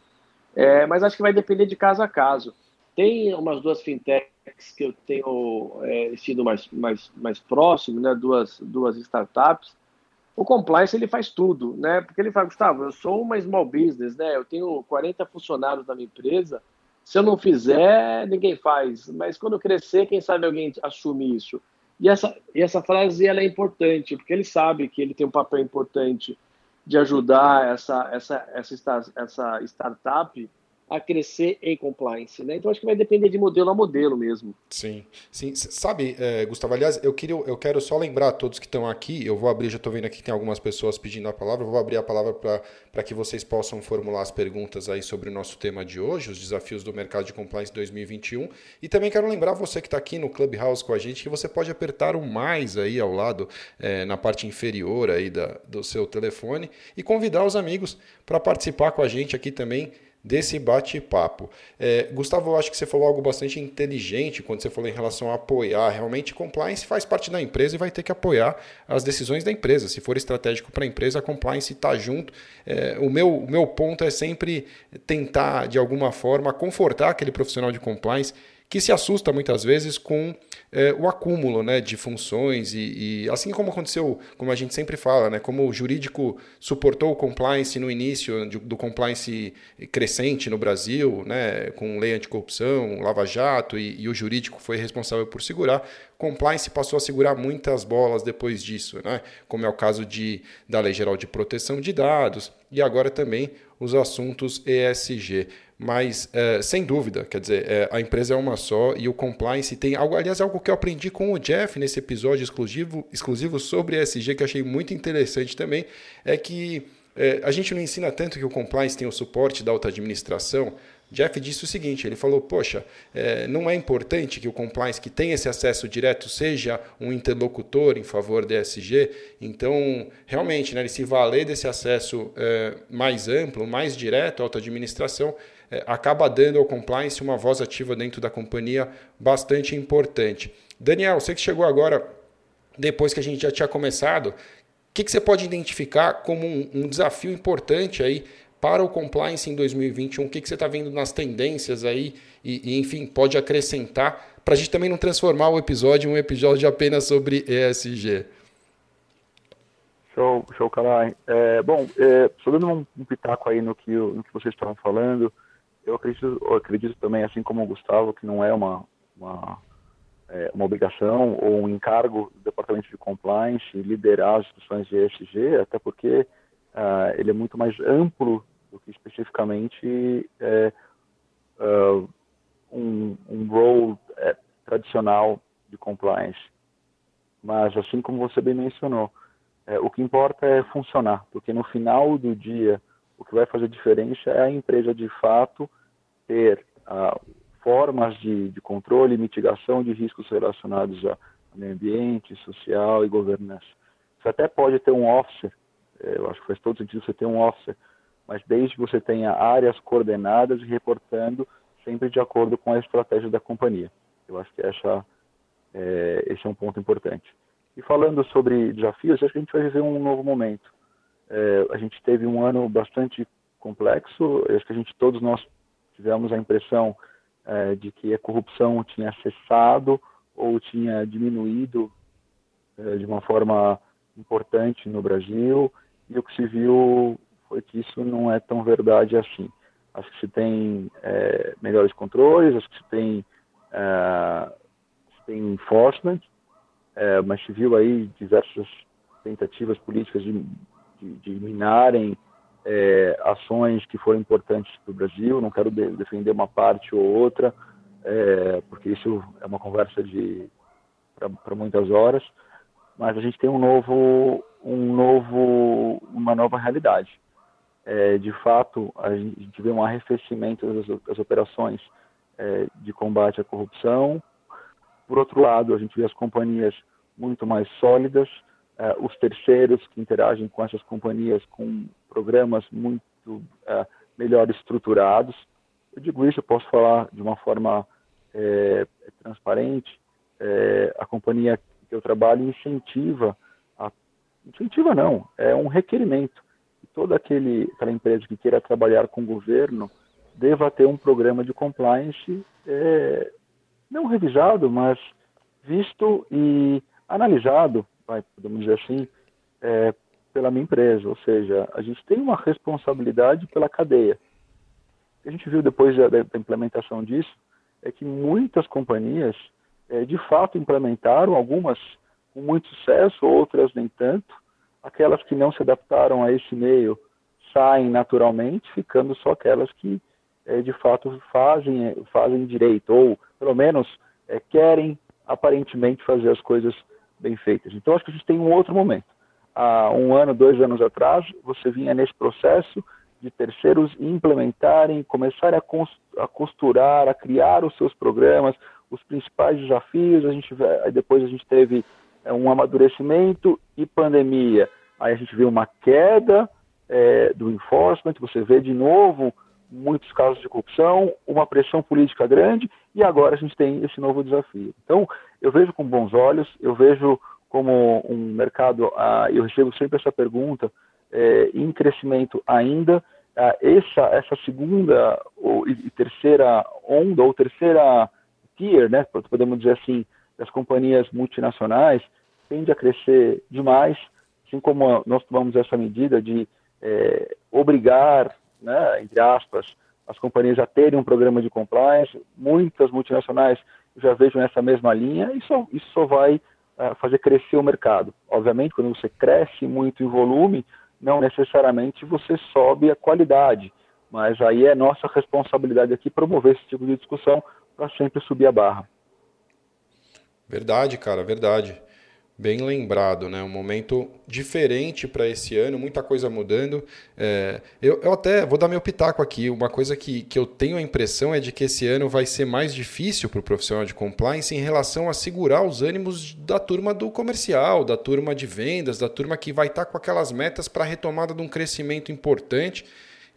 É, mas acho que vai depender de caso a caso. Tem umas duas fintechs que eu tenho é, sido mais, mais, mais próximo, né? duas, duas startups. O compliance ele faz tudo, né? Porque ele fala, Gustavo, eu sou uma small business, né? Eu tenho 40 funcionários na minha empresa. Se eu não fizer, ninguém faz. Mas quando crescer, quem sabe alguém assume isso. E essa, e essa frase ela é importante, porque ele sabe que ele tem um papel importante de ajudar essa, essa, essa, essa startup a crescer em compliance, né? Então acho que vai depender de modelo a modelo mesmo. Sim, sim. Sabe, é, Gustavo, aliás, eu queria, eu quero só lembrar a todos que estão aqui. Eu vou abrir, já estou vendo aqui que tem algumas pessoas pedindo a palavra. Eu vou abrir a palavra para que vocês possam formular as perguntas aí sobre o nosso tema de hoje, os desafios do mercado de compliance 2021. E também quero lembrar você que está aqui no Clubhouse com a gente que você pode apertar o mais aí ao lado, é, na parte inferior aí da, do seu telefone e convidar os amigos para participar com a gente aqui também desse bate-papo. É, Gustavo, eu acho que você falou algo bastante inteligente quando você falou em relação a apoiar. Realmente, compliance faz parte da empresa e vai ter que apoiar as decisões da empresa. Se for estratégico para a empresa, a compliance está junto. É, o, meu, o meu ponto é sempre tentar, de alguma forma, confortar aquele profissional de compliance que se assusta muitas vezes com é, o acúmulo né, de funções e, e, assim como aconteceu, como a gente sempre fala, né, como o jurídico suportou o compliance no início de, do compliance crescente no Brasil, né, com lei anticorrupção, Lava Jato e, e o jurídico foi responsável por segurar, compliance passou a segurar muitas bolas depois disso, né, como é o caso de, da Lei Geral de Proteção de Dados e agora também os assuntos ESG mas é, sem dúvida, quer dizer, é, a empresa é uma só e o compliance tem algo, aliás, algo que eu aprendi com o Jeff nesse episódio exclusivo, exclusivo sobre ESG, que eu achei muito interessante também, é que é, a gente não ensina tanto que o compliance tem o suporte da alta administração, Jeff disse o seguinte: ele falou, poxa, é, não é importante que o compliance que tem esse acesso direto seja um interlocutor em favor da ESG. Então, realmente, né, ele se valer desse acesso é, mais amplo, mais direto à alta administração, é, acaba dando ao compliance uma voz ativa dentro da companhia bastante importante. Daniel, você que chegou agora, depois que a gente já tinha começado, o que, que você pode identificar como um, um desafio importante aí para o compliance em 2021? O que, que você está vendo nas tendências aí? E, e enfim, pode acrescentar para a gente também não transformar o episódio em um episódio apenas sobre ESG. Show, show, Calai. É, bom, é, só dando um, um, pitaco aí no que, no que vocês estavam falando, eu acredito, eu acredito também, assim como o Gustavo, que não é uma, uma, é, uma obrigação ou um encargo do Departamento de Compliance liderar as discussões de ESG, até porque uh, ele é muito mais amplo do que especificamente é, uh, um, um role é, tradicional de compliance. Mas, assim como você bem mencionou, é, o que importa é funcionar, porque no final do dia, o que vai fazer diferença é a empresa de fato ter uh, formas de, de, controle e mitigação de riscos relacionados a meio ambiente, social e governança. Você até pode ter um officer, é, eu acho que faz todo sentido você ter um officer, mas desde que você tenha áreas coordenadas e reportando sempre de acordo com a estratégia da companhia. Eu acho que essa, é, esse é um ponto importante. E falando sobre desafios, acho que a gente vai viver um novo momento. É, a gente teve um ano bastante complexo, acho que a gente, todos nós tivemos a impressão é, de que a corrupção tinha cessado ou tinha diminuído é, de uma forma importante no Brasil e o que se viu foi que isso não é tão verdade assim. Acho que se tem é, melhores controles, acho que se tem, é, se tem enforcement, é, mas se viu aí diversas tentativas políticas de, de, de minarem é, ações que foram importantes para o Brasil. Não quero de, defender uma parte ou outra, é, porque isso é uma conversa de para muitas horas. Mas a gente tem um novo, um novo, uma nova realidade. É, de fato, a gente vê um arrefecimento das, das operações é, de combate à corrupção. Por outro lado, a gente vê as companhias muito mais sólidas, é, os terceiros que interagem com essas companhias com programas muito é, melhor estruturados. Eu digo isso, eu posso falar de uma forma é, transparente. É, a companhia que eu trabalho incentiva, a, incentiva não, é um requerimento toda aquele, aquela empresa que queira trabalhar com o governo deva ter um programa de compliance é, não revisado, mas visto e analisado, vai, podemos dizer assim, é, pela minha empresa. Ou seja, a gente tem uma responsabilidade pela cadeia. A gente viu depois da, da implementação disso é que muitas companhias, é, de fato, implementaram, algumas com muito sucesso, outras nem tanto. Aquelas que não se adaptaram a esse meio saem naturalmente, ficando só aquelas que é, de fato fazem, fazem direito, ou pelo menos é, querem aparentemente fazer as coisas bem feitas. Então acho que a gente tem um outro momento. Há um ano, dois anos atrás, você vinha nesse processo de terceiros implementarem, começarem a costurar, a criar os seus programas, os principais desafios. A gente depois a gente teve é, um amadurecimento e pandemia. Aí a gente viu uma queda é, do enforcement. Você vê de novo muitos casos de corrupção, uma pressão política grande e agora a gente tem esse novo desafio. Então, eu vejo com bons olhos, eu vejo como um mercado, ah, eu recebo sempre essa pergunta, é, em crescimento ainda, ah, essa, essa segunda ou, e terceira onda, ou terceira tier, né, podemos dizer assim, das companhias multinacionais, tende a crescer demais, assim como nós tomamos essa medida de é, obrigar né, entre aspas, as companhias a terem um programa de compliance, muitas multinacionais já vejam essa mesma linha, e isso só vai uh, fazer crescer o mercado. Obviamente, quando você cresce muito em volume, não necessariamente você sobe a qualidade, mas aí é nossa responsabilidade aqui promover esse tipo de discussão para sempre subir a barra. Verdade, cara, verdade. Bem lembrado, né? Um momento diferente para esse ano, muita coisa mudando. É, eu, eu, até vou dar meu pitaco aqui. Uma coisa que, que eu tenho a impressão é de que esse ano vai ser mais difícil para o profissional de compliance em relação a segurar os ânimos da turma do comercial, da turma de vendas, da turma que vai estar tá com aquelas metas para a retomada de um crescimento importante.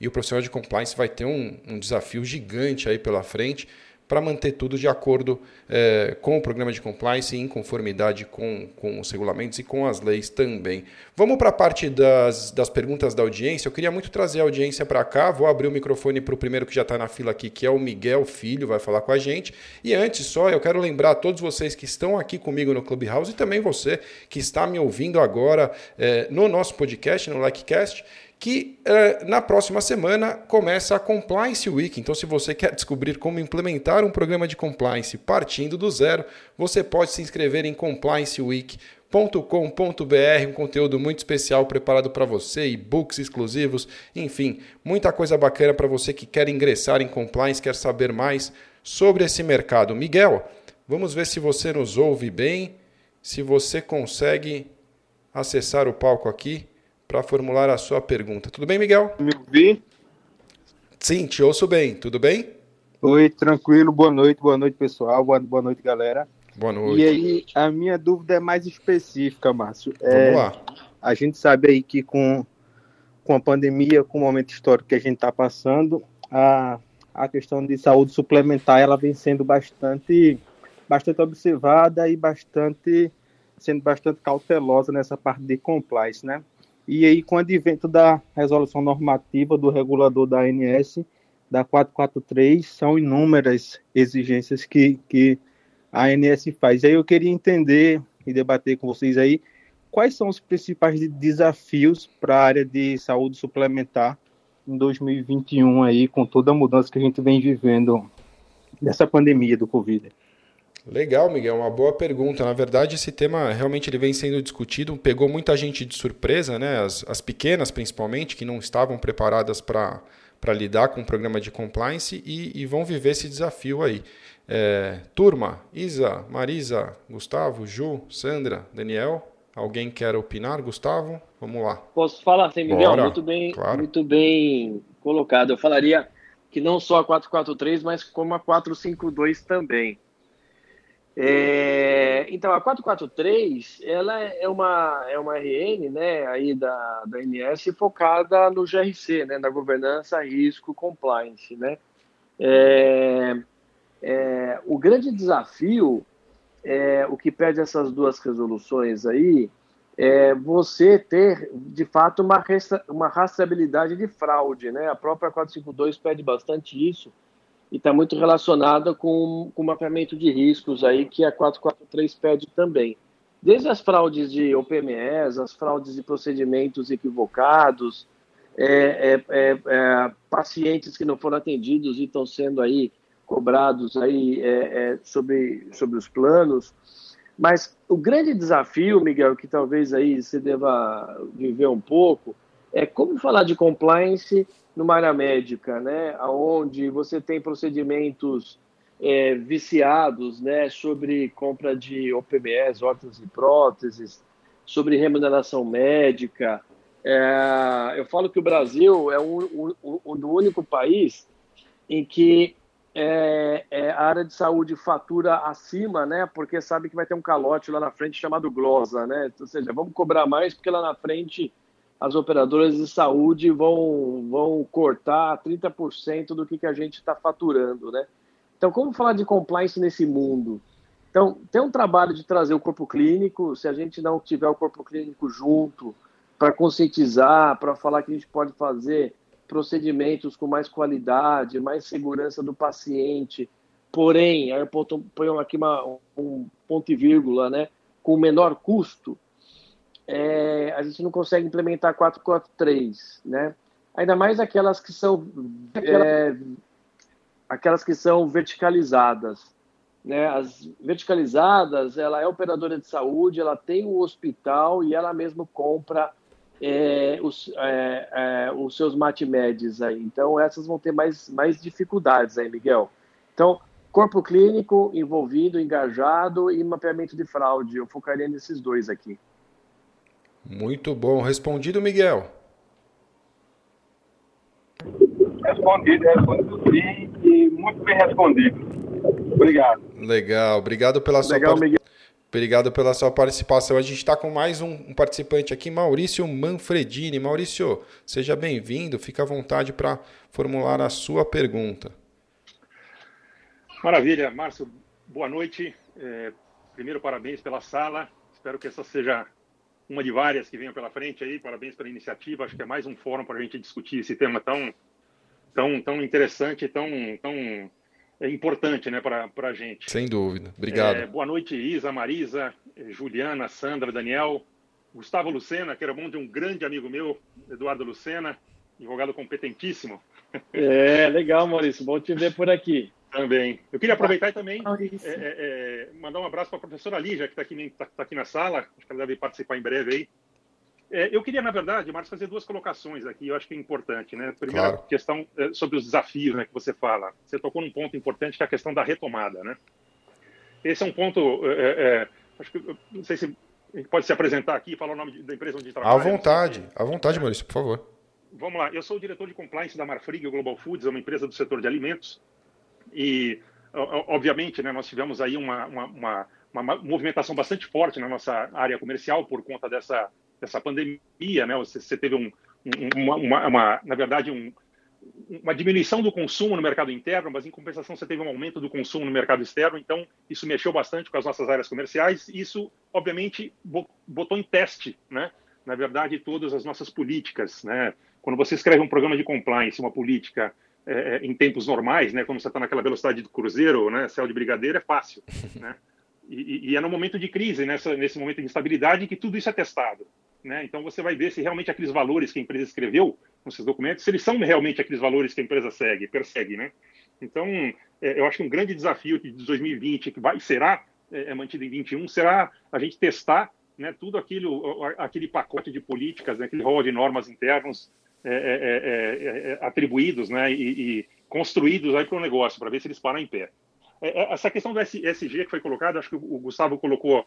E o profissional de compliance vai ter um, um desafio gigante aí pela frente para manter tudo de acordo é, com o programa de compliance e em conformidade com, com os regulamentos e com as leis também. Vamos para a parte das, das perguntas da audiência. Eu queria muito trazer a audiência para cá. Vou abrir o microfone para o primeiro que já está na fila aqui, que é o Miguel Filho, vai falar com a gente. E antes só, eu quero lembrar a todos vocês que estão aqui comigo no Clubhouse e também você que está me ouvindo agora é, no nosso podcast, no LikeCast, que uh, na próxima semana começa a Compliance Week. Então, se você quer descobrir como implementar um programa de compliance partindo do zero, você pode se inscrever em complianceweek.com.br, um conteúdo muito especial preparado para você, e-books exclusivos, enfim, muita coisa bacana para você que quer ingressar em compliance, quer saber mais sobre esse mercado. Miguel, vamos ver se você nos ouve bem, se você consegue acessar o palco aqui para formular a sua pergunta. Tudo bem, Miguel? Me ouvi? Sim, te ouço bem. Tudo bem? Oi, tranquilo. Boa noite, boa noite, pessoal. Boa, boa noite, galera. Boa noite. E aí, a minha dúvida é mais específica, Márcio. Vamos é, lá. A gente sabe aí que com, com a pandemia, com o momento histórico que a gente está passando, a, a questão de saúde suplementar ela vem sendo bastante, bastante observada e bastante sendo bastante cautelosa nessa parte de compliance, né? E aí, com o advento da resolução normativa do regulador da ANS, da 443, são inúmeras exigências que, que a ANS faz. E aí eu queria entender e debater com vocês aí quais são os principais desafios para a área de saúde suplementar em 2021 aí, com toda a mudança que a gente vem vivendo dessa pandemia do Covid. Legal, Miguel, uma boa pergunta. Na verdade, esse tema realmente ele vem sendo discutido, pegou muita gente de surpresa, né? As, as pequenas, principalmente, que não estavam preparadas para lidar com o programa de compliance e, e vão viver esse desafio aí. É, turma, Isa, Marisa, Gustavo, Ju, Sandra, Daniel, alguém quer opinar? Gustavo, vamos lá. Posso falar, sem Miguel? Bora. Muito bem, claro. muito bem colocado. Eu falaria que não só a 443, mas como a 452 também. É, então, a 443, ela é uma, é uma RN né, aí da, da ANS focada no GRC, né, na governança, risco, compliance. Né? É, é, o grande desafio, é, o que pede essas duas resoluções aí, é você ter, de fato, uma, uma rastreabilidade de fraude. Né? A própria 452 pede bastante isso, e está muito relacionada com, com o mapeamento de riscos aí que a 443 pede também. Desde as fraudes de OPMS, as fraudes de procedimentos equivocados, é, é, é, é, pacientes que não foram atendidos e estão sendo aí cobrados aí é, é, sobre, sobre os planos. Mas o grande desafio, Miguel, que talvez aí você deva viver um pouco, é como falar de compliance numa área médica, né, onde você tem procedimentos é, viciados, né, sobre compra de OPMS, órtons e próteses, sobre remuneração médica. É, eu falo que o Brasil é o, o, o único país em que é, é, a área de saúde fatura acima, né? Porque sabe que vai ter um calote lá na frente chamado glosa, né? Ou seja, vamos cobrar mais porque lá na frente as operadoras de saúde vão, vão cortar 30% do que, que a gente está faturando, né? Então, como falar de compliance nesse mundo? Então, tem um trabalho de trazer o corpo clínico, se a gente não tiver o corpo clínico junto, para conscientizar, para falar que a gente pode fazer procedimentos com mais qualidade, mais segurança do paciente, porém, aí eu ponho aqui uma, um ponto e vírgula, né, com menor custo, é, a gente não consegue implementar 443, né? Ainda mais aquelas que são é, aquelas que são verticalizadas, né? As verticalizadas, ela é operadora de saúde, ela tem o um hospital e ela mesmo compra é, os, é, é, os seus matmeds aí. Então essas vão ter mais mais dificuldades aí, Miguel. Então corpo clínico envolvido, engajado e mapeamento de fraude. Eu focaria nesses dois aqui. Muito bom. Respondido, Miguel? Respondido, respondido sim e muito bem respondido. Obrigado. Legal. Obrigado pela sua Legal, Miguel. Obrigado pela sua participação. A gente está com mais um, um, participante aqui, Maurício Manfredini. Maurício, seja bem-vindo. Fica à vontade para formular a sua pergunta. Maravilha, Márcio. Boa noite. É, primeiro, parabéns pela sala. Espero que essa seja uma de várias que venham pela frente aí. Parabéns pela iniciativa. Acho que é mais um fórum para a gente discutir esse tema tão, tão, tão interessante, tão, tão importante, né, para a gente. Sem dúvida. Obrigado. É, boa noite, Isa, Marisa, Juliana, Sandra, Daniel, Gustavo Lucena, que era bom de um grande amigo meu, Eduardo Lucena, advogado competentíssimo. É, legal, Maurício. Bom te ver por aqui. Também. Eu queria aproveitar e também é, é, é, mandar um abraço para a professora Lígia, que está aqui, tá, tá aqui na sala, acho que ela deve participar em breve aí. É, eu queria, na verdade, Marcos, fazer duas colocações aqui, eu acho que é importante. Né? Primeira claro. questão é, sobre os desafios né, que você fala. Você tocou num ponto importante, que é a questão da retomada. Né? Esse é um ponto, é, acho que, não sei se pode se apresentar aqui e falar o nome da empresa onde trabalha. À vontade, à vontade, Maurício, por favor. Vamos lá, eu sou o diretor de compliance da Marfrig Global Foods, é uma empresa do setor de alimentos. E, obviamente, né, nós tivemos aí uma, uma, uma, uma, movimentação bastante forte na nossa área comercial por conta dessa, dessa pandemia. Né? Você, você teve, um, uma, uma, uma, na verdade, um, uma diminuição do consumo no mercado interno, mas em compensação você teve um aumento do consumo no mercado externo, então isso mexeu bastante com as nossas áreas comerciais. Isso, obviamente, botou em teste, né? na verdade, todas as nossas políticas. Né? Quando você escreve um programa de compliance, uma política é, é, em tempos normais, né, quando você está naquela velocidade do cruzeiro, né, céu de brigadeiro, é fácil. Né? E, e, é no momento de crise, nessa, nesse momento de instabilidade, que tudo isso é testado. Né? Então você vai ver se realmente aqueles valores que a empresa escreveu nos seus documentos, se eles são realmente aqueles valores que a empresa segue, persegue. Né? Então, é, eu acho que um grande desafio de 2020, que vai será é, é mantido em 2021, será a gente testar né, tudo aquilo, aquele pacote de políticas, né, aquele rol de normas internos é é, é, é, atribuídos né, e, e construídos para o negócio, para ver se eles param em pé. essa questão do SG que foi colocada, acho que o Gustavo colocou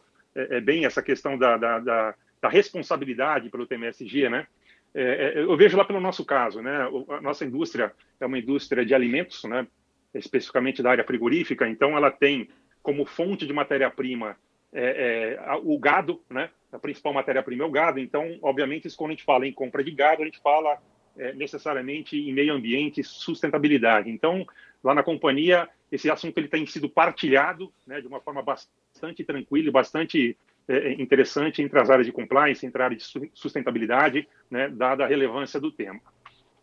bem essa questão da, da, da, da responsabilidade pelo TMSG, né? é, é, eu vejo lá pelo nosso caso, né? A nossa indústria é uma indústria de alimentos, né? Especificamente da área frigorífica, então ela tem como fonte de matéria-prima é, é, o gado, né? A principal matéria-prima é o gado. Então, obviamente, quando a gente fala em compra de gado, a gente fala é, necessariamente em meio ambiente sustentabilidade. Então, lá na companhia, esse assunto ele tem sido partilhado né, de uma forma bastante tranquila e bastante é, interessante entre as áreas de compliance, entre a área de sustentabilidade, né, dada a relevância do tema.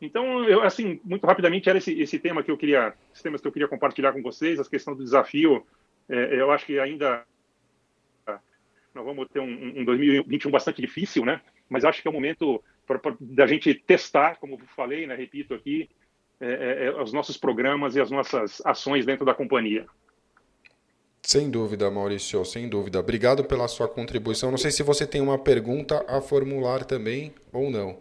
Então, eu, assim, muito rapidamente, era esse, esse tema que eu queria, os temas que eu queria compartilhar com vocês, a questão do desafio. É, eu acho que ainda nós vamos ter um, um 2021 bastante difícil, né? Mas acho que é o momento da gente testar, como falei, né? Repito aqui, é, é, é, os nossos programas e as nossas ações dentro da companhia. Sem dúvida, Maurício, sem dúvida. Obrigado pela sua contribuição. Não sei se você tem uma pergunta a formular também ou não.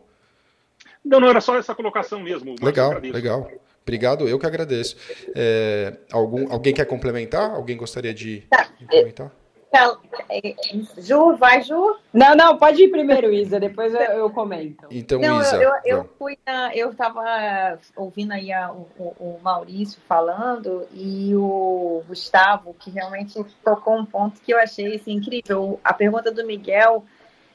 Não, não, era só essa colocação mesmo. Legal, legal. Obrigado, eu que agradeço. É, algum, alguém quer complementar? Alguém gostaria de tá. comentar? É, Ju, vai, Ju? Não, não, pode ir primeiro, Isa, depois eu, eu comento. Então, não, Isa. Eu, eu, fui na, eu estava ouvindo aí a, o, o, Maurício falando e o Gustavo, que realmente tocou um ponto que eu achei assim, incrível. A pergunta do Miguel,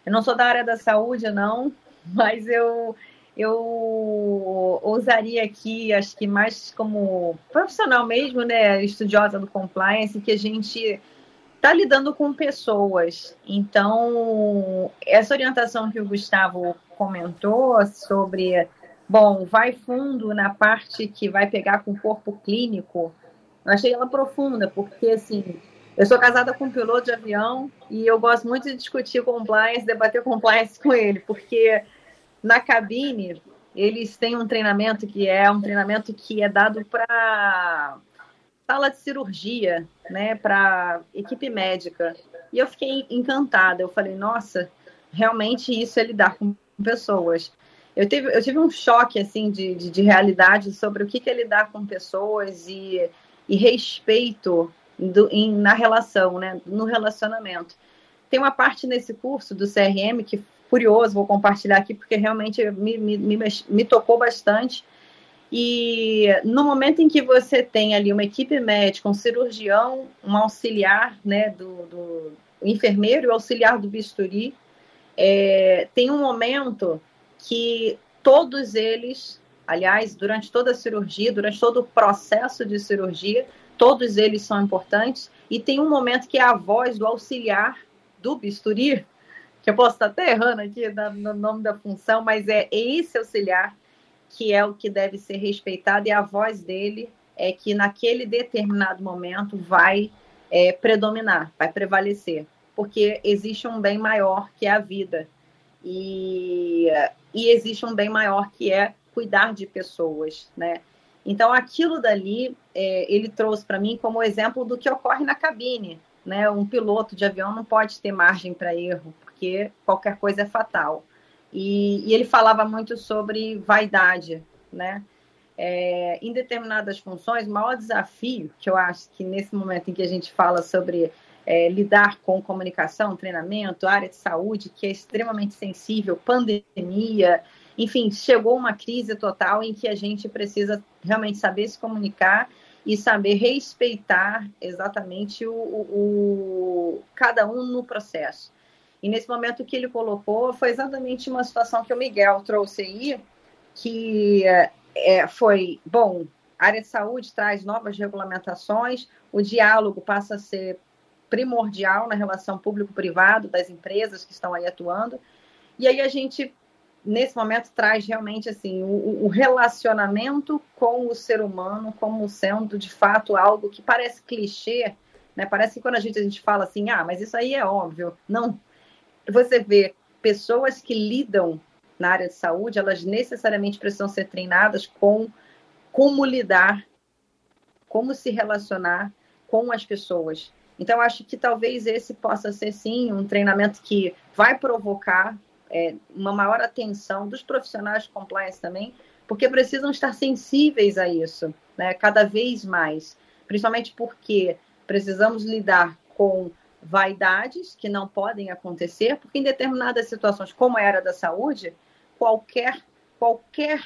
eu não sou da área da saúde, não, mas eu eu ousaria aqui, acho que mais como profissional mesmo, né, estudiosa do compliance, que a gente está lidando com pessoas. Então, essa orientação que o Gustavo comentou sobre, bom, vai fundo na parte que vai pegar com o corpo clínico, eu achei ela profunda, porque assim, eu sou casada com um piloto de avião e eu gosto muito de discutir compliance, debater compliance com ele, porque na cabine eles têm um treinamento que é um treinamento que é dado para sala de cirurgia, né, para equipe médica. E eu fiquei encantada. Eu falei, nossa, realmente isso é lidar com pessoas. Eu tive, eu tive um choque assim de, de, de realidade sobre o que, que é lidar com pessoas e, e respeito do, em, na relação, né, no relacionamento. Tem uma parte nesse curso do CRM que, curioso, vou compartilhar aqui porque realmente me, me, me, me tocou bastante e no momento em que você tem ali uma equipe médica, um cirurgião, um auxiliar, né, do, do enfermeiro e auxiliar do bisturi, é, tem um momento que todos eles, aliás, durante toda a cirurgia, durante todo o processo de cirurgia, todos eles são importantes, e tem um momento que é a voz do auxiliar do bisturi, que eu posso estar até errando aqui no nome da função, mas é esse auxiliar que é o que deve ser respeitado, e a voz dele é que naquele determinado momento vai é, predominar, vai prevalecer, porque existe um bem maior que é a vida, e, e existe um bem maior que é cuidar de pessoas, né? Então, aquilo dali, é, ele trouxe para mim como exemplo do que ocorre na cabine, né? Um piloto de avião não pode ter margem para erro, porque qualquer coisa é fatal. E, e ele falava muito sobre vaidade, né? É, em determinadas funções, o maior desafio que eu acho que nesse momento em que a gente fala sobre é, lidar com comunicação, treinamento, área de saúde, que é extremamente sensível, pandemia, enfim, chegou uma crise total em que a gente precisa realmente saber se comunicar e saber respeitar exatamente o, o, o cada um no processo. E nesse momento que ele colocou foi exatamente uma situação que o Miguel trouxe aí, que é, foi, bom, a área de saúde traz novas regulamentações, o diálogo passa a ser primordial na relação público-privado das empresas que estão aí atuando. E aí a gente, nesse momento, traz realmente assim o, o relacionamento com o ser humano como sendo, de fato, algo que parece clichê, né? Parece que quando a gente, a gente fala assim, ah, mas isso aí é óbvio. Não, você vê pessoas que lidam na área de saúde, elas necessariamente precisam ser treinadas com como lidar, como se relacionar com as pessoas. Então, acho que talvez esse possa ser, sim, um treinamento que vai provocar é, uma maior atenção dos profissionais de compliance também, porque precisam estar sensíveis a isso, né, cada vez mais. Principalmente porque precisamos lidar com vaidades que não podem acontecer, porque em determinadas situações, como a era da saúde, qualquer, qualquer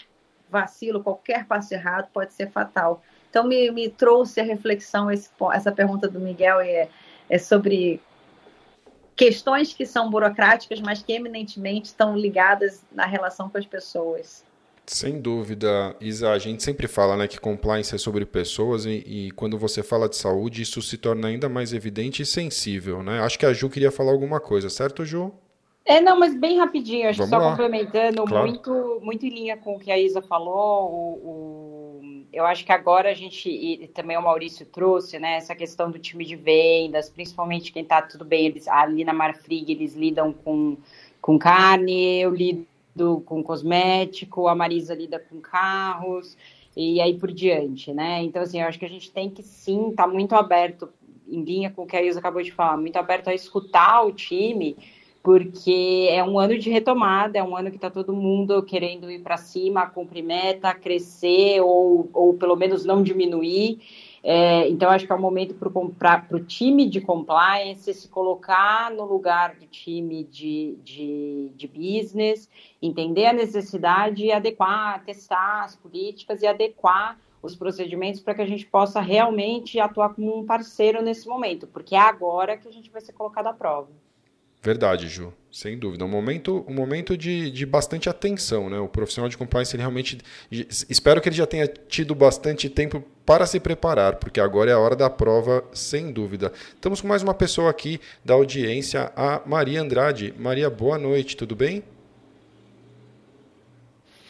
vacilo, qualquer passo errado pode ser fatal. Então, me, me trouxe a reflexão esse, essa pergunta do Miguel é, é sobre questões que são burocráticas, mas que eminentemente estão ligadas na relação com as pessoas. Sem dúvida, Isa, a gente sempre fala né, que compliance é sobre pessoas e, e, quando você fala de saúde, isso se torna ainda mais evidente e sensível. Né? Acho que a Ju queria falar alguma coisa, certo, Ju? É, não, mas bem rapidinho, acho Vamos que só lá. complementando, Claro. muito, muito em linha com o que a Isa falou, o, o- eu acho que agora a gente, e também o Maurício trouxe, né, essa questão do time de vendas, principalmente quem tá tudo bem, eles, ali na Marfrig eles lidam com, com carne, eu lido com cosmético, a Marisa lida com carros, e aí por diante, né, então assim, eu acho que a gente tem que sim, tá muito aberto, em linha com o que a Isa acabou de falar, muito aberto a escutar o time, porque é um ano de retomada, é um ano que está todo mundo querendo ir para cima, cumprir meta, crescer ou, ou pelo menos não diminuir. É, então, acho que é o momento para o time de compliance se colocar no lugar do time de, de, de business, entender a necessidade e adequar, testar as políticas e adequar os procedimentos para que a gente possa realmente atuar como um parceiro nesse momento, porque é agora que a gente vai ser colocado à prova. Verdade, Ju, sem dúvida. Um momento, um momento de, de bastante atenção, né? O profissional de compliance, ele realmente. Espero que ele já tenha tido bastante tempo para se preparar, porque agora é a hora da prova, sem dúvida. Estamos com mais uma pessoa aqui da audiência, a Maria Andrade. Maria, boa noite, tudo bem?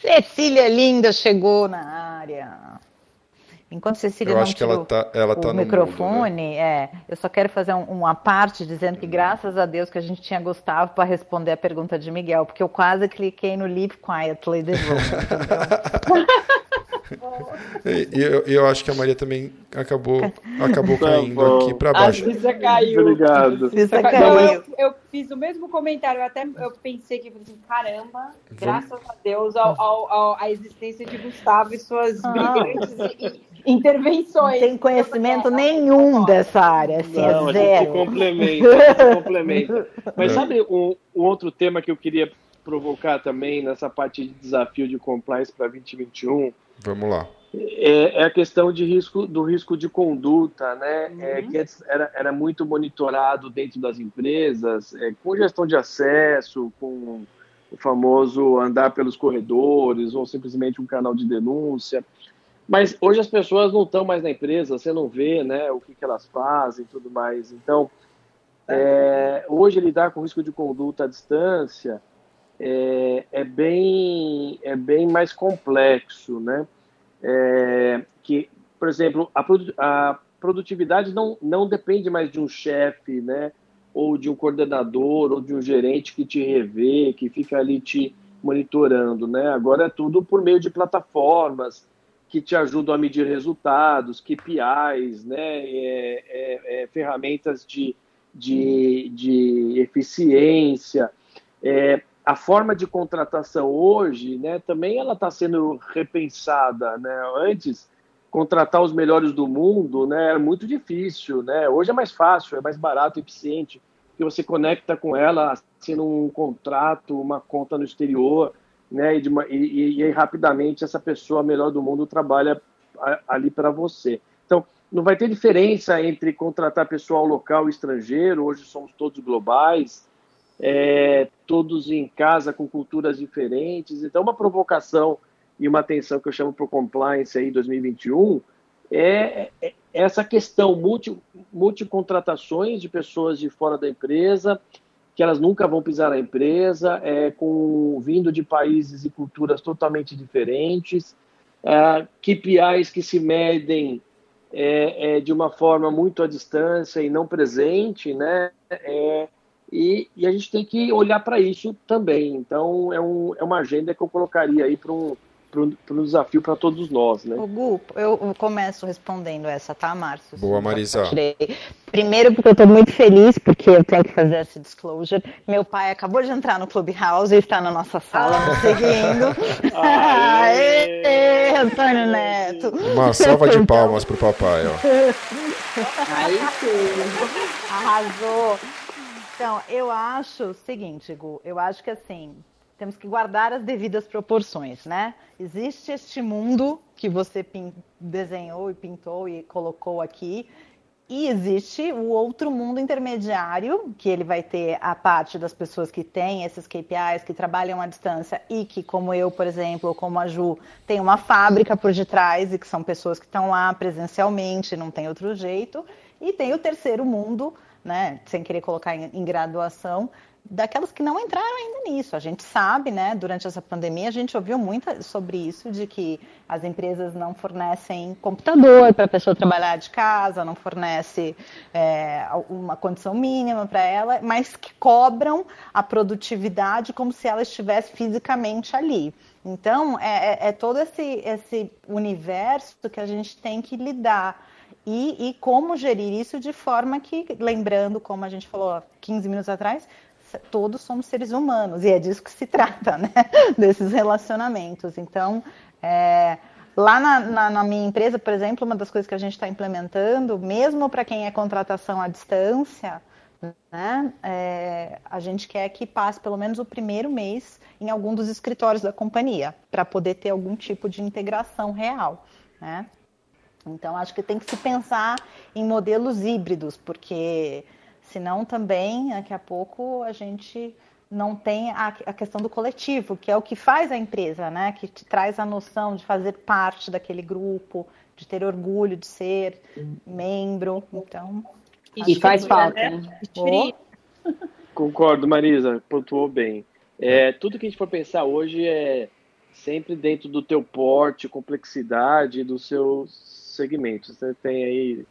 Cecília linda chegou na área. Enquanto Cecília Eu não acho que ela tá, ela tá o no microfone, mudo, né? é, eu só quero fazer um- uma parte dizendo que graças a Deus que a gente tinha Gustavo para responder a pergunta de Miguel, porque eu quase cliquei no Live Quietly de novo. E eu, eu acho que a Maria também acabou, acabou Tá caindo bom. aqui para A baixo. Cissa caiu. Obrigado. Não, caiu. eu, eu fiz o mesmo comentário, eu até eu pensei que, assim, caramba, graças a Deus ao, ao- ao- à existência de Gustavo e suas Ah. brilhantes e intervenções. Não tem conhecimento nenhum dessa área, assim, Não, é a gente zero. complementa, a gente complementa. Mas É. sabe um, um outro tema que eu queria provocar também nessa parte de desafio de compliance para 2021 Vamos lá. é, é a questão de risco do risco de conduta, né? É, que antes era, era muito monitorado dentro das empresas, é, com gestão de acesso, com o famoso andar pelos corredores ou simplesmente um canal de denúncia. Mas hoje as pessoas não estão mais na empresa, você não vê, né, o que, que elas fazem, e tudo mais. Então, é, hoje lidar com risco de conduta à distância é, é bem é bem mais complexo, né? É, que, por exemplo, a, a produtividade não, não depende mais de um chefe, né? Ou de um coordenador, ou de um gerente que te revê, que fica ali te monitorando, né? Agora é tudo por meio de plataformas que te ajudam a medir resultados, KPIs, né? É, é, é, ferramentas de, de, de eficiência. É, a forma de contratação hoje, né, também ela está sendo repensada, né? Antes contratar os melhores do mundo, né, era muito difícil, né? Hoje é mais fácil, é mais barato, eficiente, que você conecta com ela, assina um contrato, uma conta no exterior, né? E, de e- e- aí, rapidamente essa pessoa melhor do mundo trabalha ali para você. Então, não vai ter diferença entre contratar pessoal local e estrangeiro. Hoje somos todos globais é, todos em casa com culturas diferentes. Então, uma provocação e uma atenção que eu chamo para o compliance aí 2021 é, é essa questão multi, multicontratações de pessoas de fora da empresa que elas nunca vão pisar na empresa, é, com vindo de países e culturas totalmente diferentes, é, KPIs que se medem é, é, de uma forma muito à distância e não presente, né? É, e, e a gente tem que olhar para isso também. Então, é, um, é uma agenda que eu colocaria aí para um, pra um, desafio para todos nós, né? O Gu, eu começo respondendo essa, tá, Márcio? Boa, Marisa. Primeiro, porque eu tô muito feliz, porque eu tenho que fazer esse disclosure. Meu pai acabou de entrar no Clubhouse e está na nossa sala nos seguindo. Aê! Aê, Antônio Neto! Uma salva de palmas pro papai, ó. Aí sim. Arrasou! Então, eu acho o seguinte, Gu, eu acho que assim, temos que guardar as devidas proporções, né? Existe este mundo que você desenhou e pintou e colocou aqui, e existe o outro mundo intermediário, que ele vai ter a parte das pessoas que têm esses KPIs, que trabalham à distância e que, como eu, por exemplo, ou como a Ju, tem uma fábrica por detrás e que são pessoas que estão lá presencialmente, não tem outro jeito. E tem o terceiro mundo, né, sem querer colocar em, em graduação, daquelas que não entraram ainda nisso. A gente sabe, né, durante essa pandemia, a gente ouviu muito sobre isso, de que as empresas não fornecem computador para a pessoa trabalhar de casa, não fornece é, uma condição mínima para ela, mas que cobram a produtividade como se ela estivesse fisicamente ali. Então, é, é, é todo esse, esse universo que a gente tem que lidar. E, e, como gerir isso de forma que, lembrando, como a gente falou 15 minutos atrás, todos somos seres humanos e é disso que se trata, né? Desses relacionamentos. Então, é, lá na, na, na, minha empresa, por exemplo, uma das coisas que a gente está implementando, mesmo para quem é contratação à distância, né? É, a gente quer que passe pelo menos o primeiro mês em algum dos escritórios da companhia, para poder ter algum tipo de integração real, né? Então, acho que tem que se pensar em modelos híbridos, porque Senão também, daqui a pouco, a gente não tem a, a, questão do coletivo, que é o que faz a empresa, né? Que te traz a noção de fazer parte daquele grupo, de ter orgulho de ser membro. Então. E faz falta, né? Oh. Concordo, Marisa, pontuou bem. É, tudo que a gente for pensar hoje é sempre dentro do teu porte, complexidade do seu segmento. Você tem aí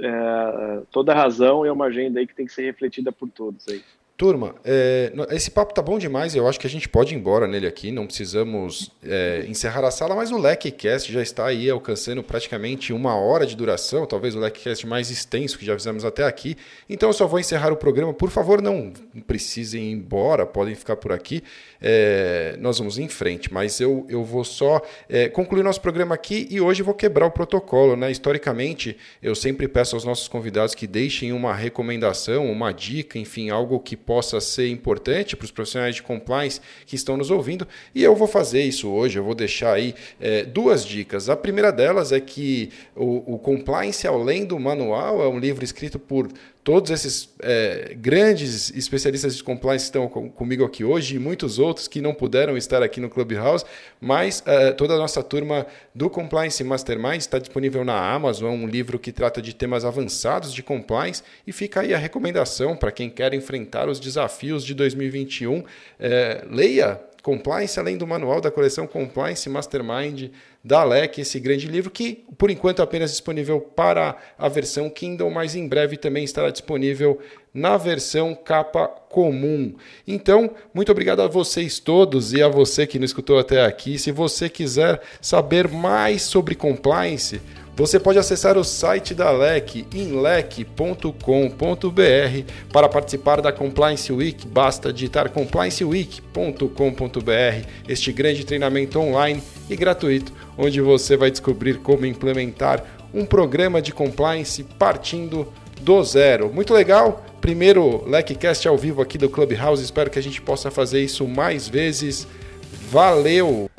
é, toda razão e é uma agenda aí que tem que ser refletida por todos aí. Turma, é, esse papo tá bom demais. Eu acho que a gente pode ir embora nele aqui. Não precisamos é, encerrar a sala, mas o LecCast já está aí alcançando praticamente uma hora de duração, talvez o LecCast mais extenso que já fizemos até aqui. Então eu só vou encerrar o programa. Por favor, não precisem ir embora, podem ficar por aqui. É, nós vamos em frente, mas eu, eu vou só é, concluir nosso programa aqui e hoje vou quebrar o protocolo. Né? Historicamente, eu sempre peço aos nossos convidados que deixem uma recomendação, uma dica, enfim, algo que possa ser importante para os profissionais de compliance que estão nos ouvindo. E eu vou fazer isso hoje, eu vou deixar aí é, duas dicas. A primeira delas é que o, o Compliance Além do Manual é um livro escrito por todos esses é, grandes especialistas de compliance estão com, comigo aqui hoje e muitos outros que não puderam estar aqui no Clubhouse, mas é, toda a nossa turma do Compliance Mastermind está disponível na Amazon, um livro que trata de temas avançados de compliance e fica aí a recomendação para quem quer enfrentar os desafios de 2021. É, leia Compliance, além do manual da coleção Compliance Mastermind da LEC, esse grande livro que, por enquanto, é apenas disponível para a versão Kindle, mas em breve também estará disponível na versão capa comum. Então, muito obrigado a vocês todos e a você que nos escutou até aqui. Se você quiser saber mais sobre compliance, você pode acessar o site da LEC em lec.com.br para participar da Compliance Week. Basta digitar complianceweek.com.br, este grande treinamento online e gratuito, onde você vai descobrir como implementar um programa de compliance partindo do zero. Muito legal! Primeiro LECcast ao vivo aqui do Clubhouse. Espero que a gente possa fazer isso mais vezes. Valeu!